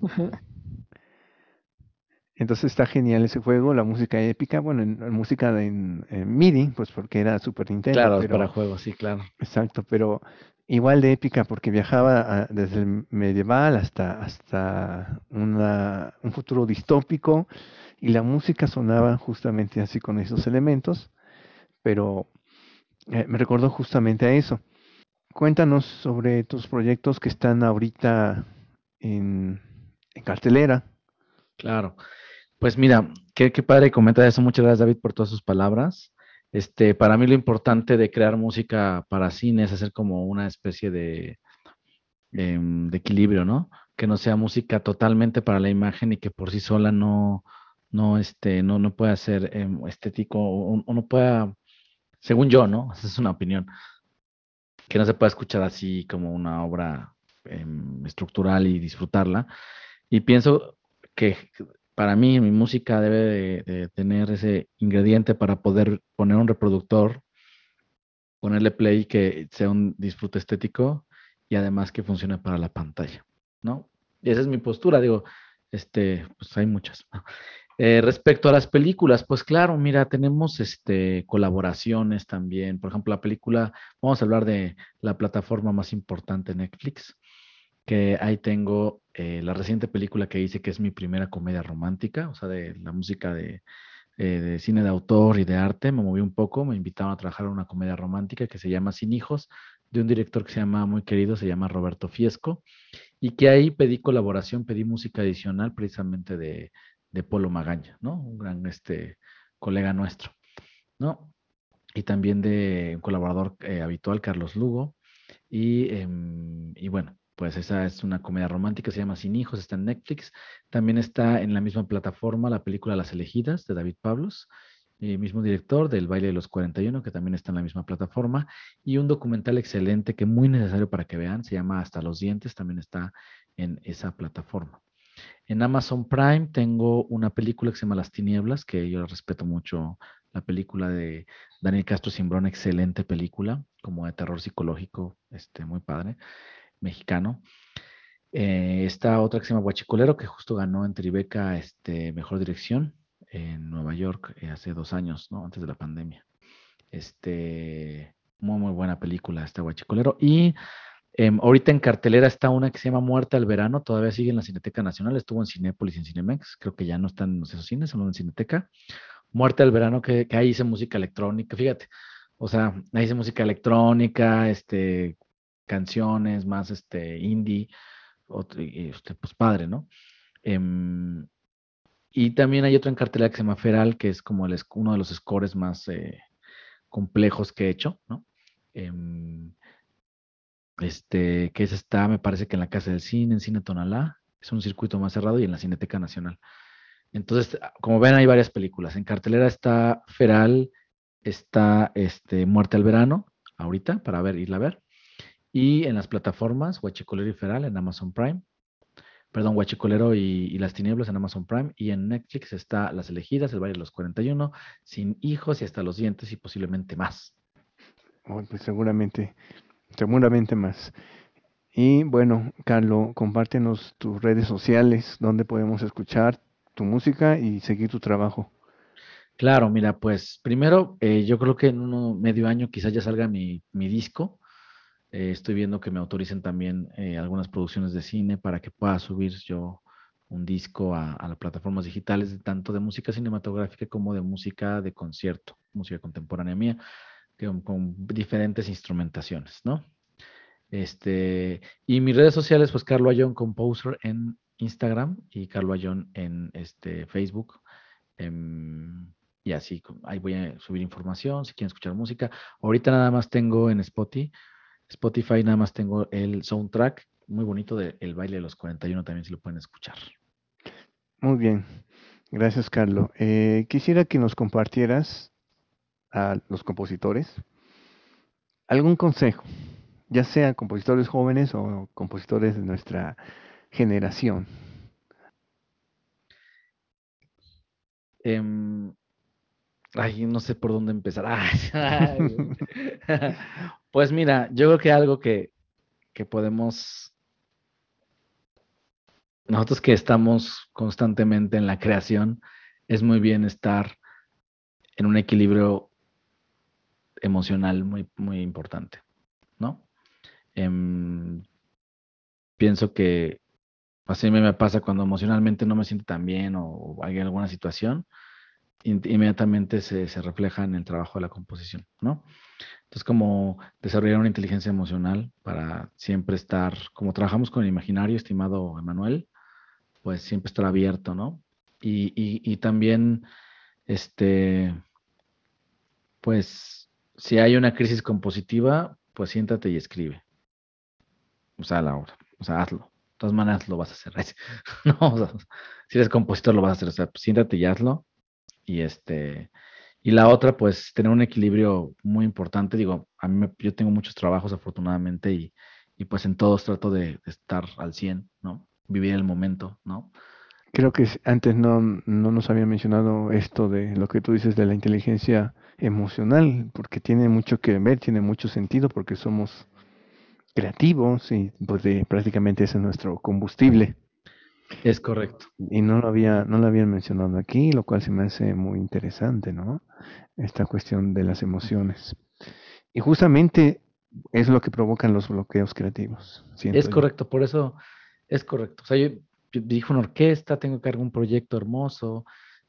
Entonces está genial ese juego, la música épica, bueno, en, música en, MIDI, pues porque era Super Nintendo. Claro, para juegos, sí, claro. Exacto, pero igual de épica porque viajaba desde el medieval hasta, hasta una, un futuro distópico y la música sonaba justamente así con esos elementos, pero eh, me recordó justamente a eso. Cuéntanos sobre tus proyectos que están ahorita en, cartelera. Claro. Pues mira, qué, padre comentar eso. Muchas gracias, David, por todas sus palabras. Este, para mí lo importante de crear música para cine es hacer como una especie de, em, de equilibrio, ¿no? Que no sea música totalmente para la imagen y que por sí sola no, no, este, no, no pueda ser em, estético o, no pueda, según yo, ¿no? [laughs] Es una opinión, que no se pueda escuchar así como una obra em, estructural y disfrutarla. Y pienso que para mí mi música debe de, tener ese ingrediente para poder poner un reproductor, ponerle play que sea un disfrute estético y además que funcione para la pantalla, ¿no? Y esa es mi postura, digo, este, pues hay muchas. Eh, respecto a las películas, pues claro, mira, tenemos este, colaboraciones también. Por ejemplo, la película, vamos a hablar de la plataforma más importante, Netflix, que ahí tengo eh, la reciente película que hice, que es mi primera comedia romántica, o sea, de la música de, eh, de cine de autor y de arte. Me moví un poco, me invitaron a trabajar en una comedia romántica que se llama Sin Hijos, de un director que se llama muy querido, se llama Roberto Fiesco, y que ahí pedí colaboración, pedí música adicional precisamente de de Polo Magaña, ¿no? Un gran este, colega nuestro, ¿no? Y también de un colaborador eh, habitual, Carlos Lugo. Y, em, y, bueno, pues esa es una comedia romántica, se llama Sin Hijos, está en Netflix. También está en la misma plataforma la película Las Elegidas de David Pablos, el mismo director del Baile de los 41, que también está en la misma plataforma. Y un documental excelente que muy necesario para que vean, se llama Hasta los Dientes, también está en esa plataforma. En Amazon Prime tengo una película que se llama Las Tinieblas, que yo respeto mucho la película de Daniel Castro Simbrón, excelente película, como de terror psicológico, este, muy padre, mexicano. Eh, está otra que se llama Guachicolero, que justo ganó en Tribeca este, Mejor Dirección. en Nueva York eh, hace dos años, ¿no? Antes de la pandemia. Este, muy, muy buena película, este Huachicolero. Y em, ahorita en cartelera está una que se llama Muerte al Verano, todavía sigue en la Cineteca Nacional, estuvo en Cinépolis y en Cinemex, creo que ya no están en esos cines, solo en Cineteca. Muerte al Verano, que, que ahí hice música electrónica, fíjate, o sea, ahí hice música electrónica, este, canciones más, este, indie, este, pues padre, ¿no? Em, y también hay otra en cartelera que se llama Feral, que es como el, uno de los scores más eh, complejos que he hecho, ¿no? Este, que es está, me parece que en la Casa del Cine, en Cine Tonalá, es un circuito más cerrado y en la Cineteca Nacional. Entonces, como ven, hay varias películas. En cartelera está Feral, está este, Muerte al Verano, ahorita, para ver, irla a ver. Y en las plataformas, Huachicolero y Feral en Amazon Prime. Perdón, Huachicolero y, Las Tinieblas en Amazon Prime. Y en Netflix está Las Elegidas, El Valle de los 41, Sin Hijos y hasta los dientes y posiblemente más. pues seguramente, seguramente más. Y bueno, Carlos, compártenos tus redes sociales, donde podemos escuchar tu música y seguir tu trabajo. Claro, mira, pues primero eh, yo creo que en un medio año quizás ya salga mi, disco. Eh, estoy viendo que me autoricen también eh, algunas producciones de cine para que pueda subir yo un disco a, las plataformas digitales, tanto de música cinematográfica como de música de concierto, música contemporánea mía, con, diferentes instrumentaciones, ¿no? Este, y mis redes sociales, pues Carlo Ayón Composer en Instagram y Carlo Ayón en este, Facebook. Em, y así, ahí voy a subir información si quieren escuchar música. Ahorita nada más tengo en Spotify, Spotify nada más tengo el soundtrack muy bonito de El baile de los 41, también si lo pueden escuchar. Muy bien, gracias Carlos. Eh, quisiera que nos compartieras a los compositores algún consejo, ya sea compositores jóvenes o compositores de nuestra generación? Em, ay, no sé por dónde empezar. [laughs] pues mira, yo creo que algo que, que podemos, nosotros que estamos constantemente en la creación, es muy bien estar en un equilibrio emocional muy, muy importante, ¿no? Em, pienso que Así me pasa cuando emocionalmente no me siento tan bien o, hay alguna situación, inmediatamente se, refleja en el trabajo de la composición, ¿no? Entonces, como desarrollar una inteligencia emocional para siempre estar, como trabajamos con el imaginario, estimado Emanuel, pues siempre estar abierto, ¿no? Y, y, también, este, pues, si hay una crisis compositiva, pues siéntate y escribe. O sea, la obra, o sea, hazlo todas maneras lo vas a hacer. [laughs] no, si eres compositor lo vas a hacer, o sea, pues, siéntate y hazlo. Y este, y la otra, pues tener un equilibrio muy importante. Digo, a mí yo tengo muchos trabajos afortunadamente y, y pues en todos trato de, estar al 100, ¿no? Vivir el momento, ¿no? Creo que antes no, no nos había mencionado esto de lo que tú dices de la inteligencia emocional, porque tiene mucho que ver, tiene mucho sentido, porque somos creativos y pues prácticamente ese es nuestro combustible. Es correcto. Y no lo había, no lo habían mencionado aquí, lo cual se me hace muy interesante, ¿no? Esta cuestión de las emociones. Y justamente es lo que provocan los bloqueos creativos. Es correcto, por eso es correcto. O sea, yo, dije una orquesta, tengo que hacer un proyecto hermoso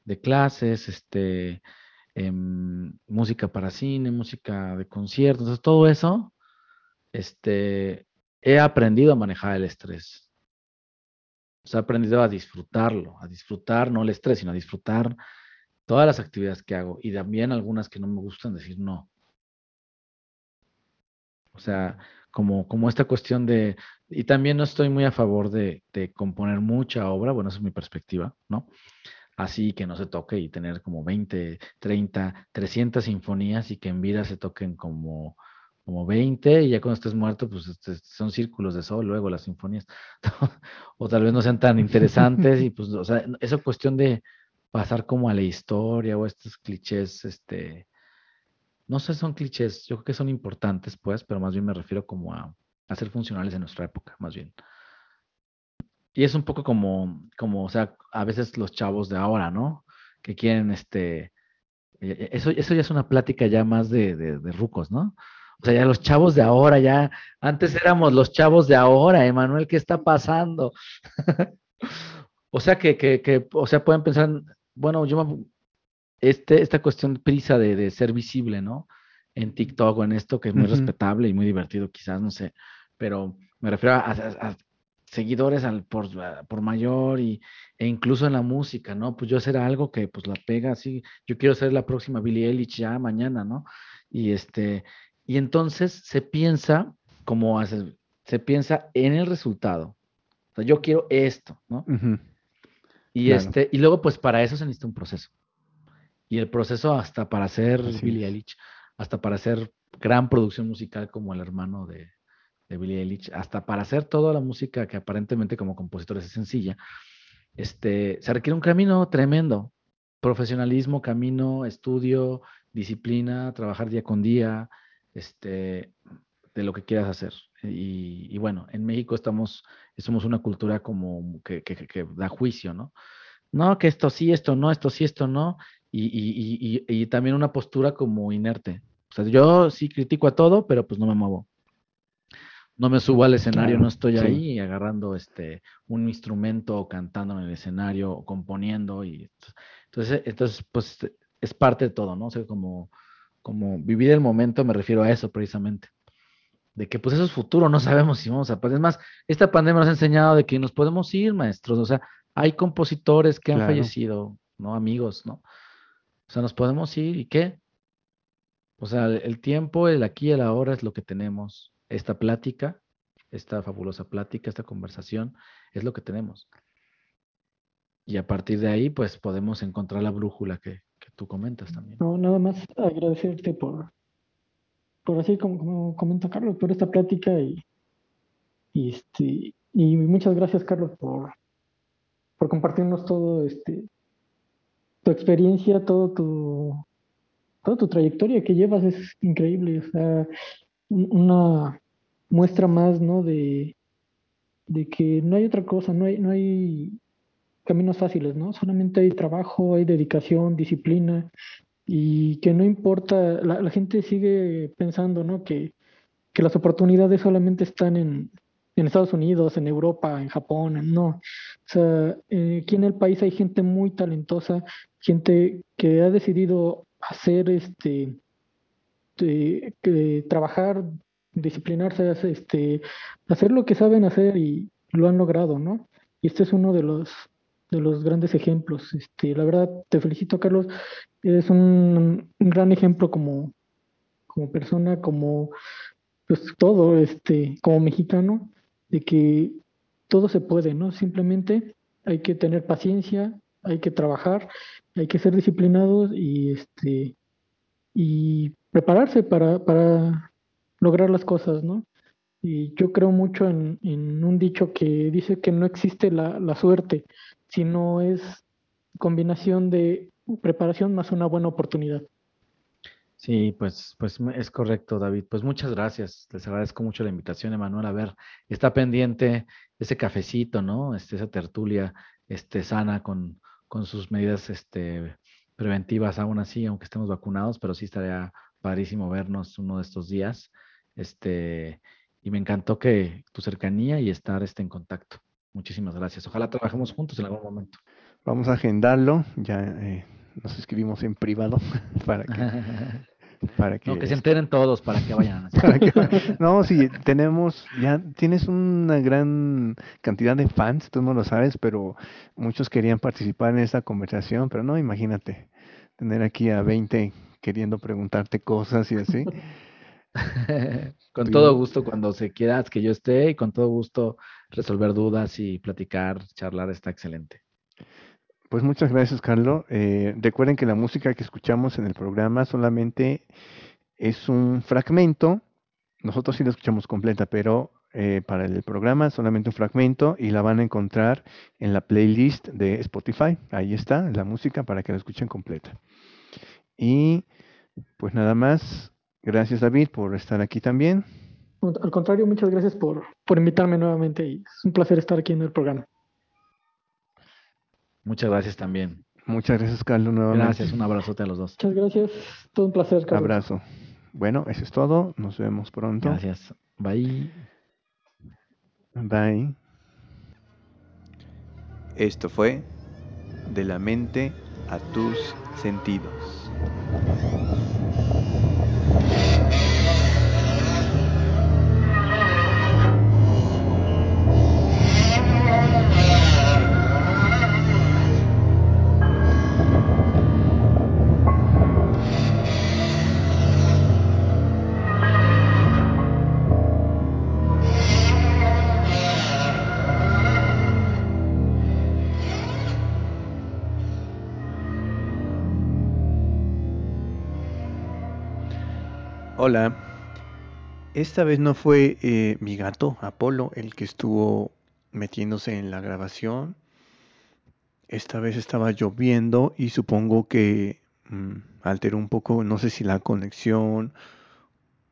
de clases, este, em, música para cine, música de conciertos, todo eso este, he aprendido a manejar el estrés. he aprendido a disfrutarlo, a disfrutar no el estrés, sino a disfrutar todas las actividades que hago y también algunas que no me gustan decir no. O sea, como, como esta cuestión de, y también no estoy muy a favor de, de componer mucha obra, bueno, esa es mi perspectiva, ¿no? Así que no se toque y tener como 20, 30, 300 sinfonías y que en vida se toquen como como 20 y ya cuando estés muerto, pues este, son círculos de sol luego las sinfonías. [laughs] o tal vez no sean tan interesantes y pues, o sea, esa cuestión de pasar como a la historia o estos clichés, este, no sé, son clichés, yo creo que son importantes pues, pero más bien me refiero como a, a ser funcionales en nuestra época, más bien. Y es un poco como, como, o sea, a veces los chavos de ahora, ¿no? que quieren, este, e, e, eso, eso ya es una plática ya más de, de, rucos, ¿no? O sea, ya los chavos de ahora, ya, antes éramos los chavos de ahora, Emanuel, ¿qué está pasando? [laughs] o sea, que, que, que, o sea, pueden pensar, bueno, yo, este, esta cuestión prisa de, de ser visible, ¿no? En TikTok o en esto, que es muy respetable y muy divertido, quizás, no sé, pero me refiero a, seguidores al, por, por mayor y, e incluso en la música, ¿no? Pues yo hacer algo que pues la pega así, yo quiero ser la próxima Billie Eilish ya mañana, ¿no? Y este, y entonces se piensa como hace, se piensa en el resultado. O sea, yo quiero esto, ¿no? Y este, y luego pues para eso se necesita un proceso. Y el proceso hasta para hacer Billie Eilish, hasta para hacer gran producción musical como el hermano de, de Billie Eilish, hasta para hacer toda la música que aparentemente como compositores es sencilla, este, se requiere un camino tremendo. Profesionalismo, camino, estudio, disciplina, trabajar día con día, este, de lo que quieras hacer. Y, bueno, en México estamos, somos una cultura como que, que, da juicio, ¿no? No, que esto sí, esto no, esto sí, esto no, y, y, y, también una postura como inerte. O sea, yo sí critico a todo, pero pues no me muevo no me subo al escenario, no estoy ahí agarrando este un instrumento o cantando en el escenario o componiendo y entonces entonces pues es parte de todo, ¿no? O sea, como como vivir el momento me refiero a eso precisamente. De que pues eso es futuro, no sabemos si vamos a pues, es más, esta pandemia nos ha enseñado de que nos podemos ir, maestros, o sea, hay compositores que han fallecido, ¿no? Amigos, ¿no? O sea, nos podemos ir y qué? O sea, el tiempo, el aquí y el ahora es lo que tenemos esta plática, esta fabulosa plática, esta conversación, es lo que tenemos. Y a partir de ahí, pues podemos encontrar la brújula que, tú comentas también. No, nada más agradecerte por, por así como, comenta Carlos, por esta plática y, y, este, y muchas gracias, Carlos, por, por compartirnos todo este tu experiencia, todo tu toda tu trayectoria que llevas es increíble. O sea, una muestra más, ¿no? De, de que no hay otra cosa, no hay, no hay caminos fáciles, ¿no? Solamente hay trabajo, hay dedicación, disciplina, y que no importa, la, gente sigue pensando, ¿no? Que, que, las oportunidades solamente están en, en, Estados Unidos, en Europa, en Japón, no. O sea, eh, aquí en el país hay gente muy talentosa, gente que ha decidido hacer este trabajar, disciplinarse, este, hacer lo que saben hacer y lo han logrado, ¿no? Y este es uno de los, de los grandes ejemplos. Este, la verdad, te felicito, Carlos. Eres un, gran ejemplo como, como persona, como pues todo, este, como mexicano, de que todo se puede, ¿no? Simplemente hay que tener paciencia, hay que trabajar, hay que ser disciplinados y este y prepararse para, para lograr las cosas, ¿no? Y yo creo mucho en, en un dicho que dice que no existe la, la, suerte, sino es combinación de preparación más una buena oportunidad. Sí, pues, pues es correcto, David. Pues muchas gracias. Les agradezco mucho la invitación, Emanuel. A ver, está pendiente ese cafecito, ¿no? Este, esa tertulia, este, sana con, con sus medidas, este, preventivas aún así, aunque estemos vacunados, pero sí estaría padrísimo vernos uno de estos días. Este, y me encantó que tu cercanía y estar este, en contacto. Muchísimas gracias. Ojalá trabajemos juntos en algún momento. Vamos a agendarlo, ya eh, nos escribimos en privado [laughs] para que... [laughs] Para que, no, que se enteren todos para que vayan. [laughs] no, sí, tenemos, ya tienes una gran cantidad de fans, tú no lo sabes, pero muchos querían participar en esta conversación, pero no, imagínate, tener aquí a 20 queriendo preguntarte cosas y así. con todo gusto cuando se quieras que yo esté y con todo gusto resolver dudas y platicar, charlar está excelente. Pues muchas gracias, Carlos. Eh, recuerden que la música que escuchamos en el programa solamente es un fragmento. Nosotros sí la escuchamos completa, pero eh, para el programa solamente un fragmento y la van a encontrar en la playlist de Spotify. Ahí está la música para que la escuchen completa. Y pues nada más, gracias David por estar aquí también. Al contrario, muchas gracias por, por invitarme nuevamente y es un placer estar aquí en el programa. Muchas gracias también. Muchas gracias, Carlos, nuevamente. Gracias, un abrazote a los dos. Muchas gracias. Todo un placer, Carlos. Abrazo. Bueno, eso es todo. Nos vemos pronto. Gracias. Bye. Bye. Esto fue De la mente a tus sentidos. Esta vez no fue eh, mi gato, Apolo, el que estuvo metiéndose en la grabación. Esta vez estaba lloviendo y supongo que mm, alteró un poco, no sé si la conexión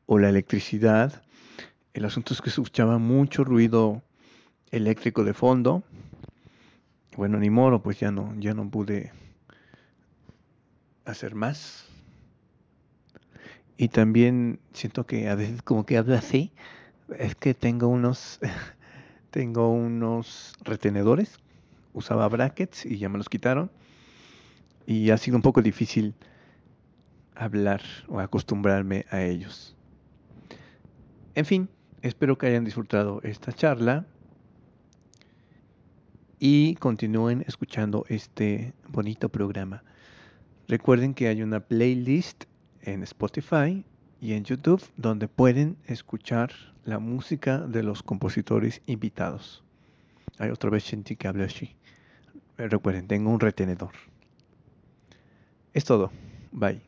o la electricidad. El asunto es que escuchaba mucho ruido eléctrico de fondo. Bueno, ni modo, pues ya no, ya no pude hacer más. Y también siento que a veces como que hablo así. Es que tengo unos, [laughs] tengo unos retenedores. Usaba brackets y ya me los quitaron. Y ha sido un poco difícil hablar o acostumbrarme a ellos. En fin, espero que hayan disfrutado esta charla y continúen escuchando este bonito programa. Recuerden que hay una playlist en Spotify y en YouTube donde pueden escuchar la música de los compositores invitados. Hay otra vez gente que habla así. Recuerden, tengo un retenedor. Es todo. Bye.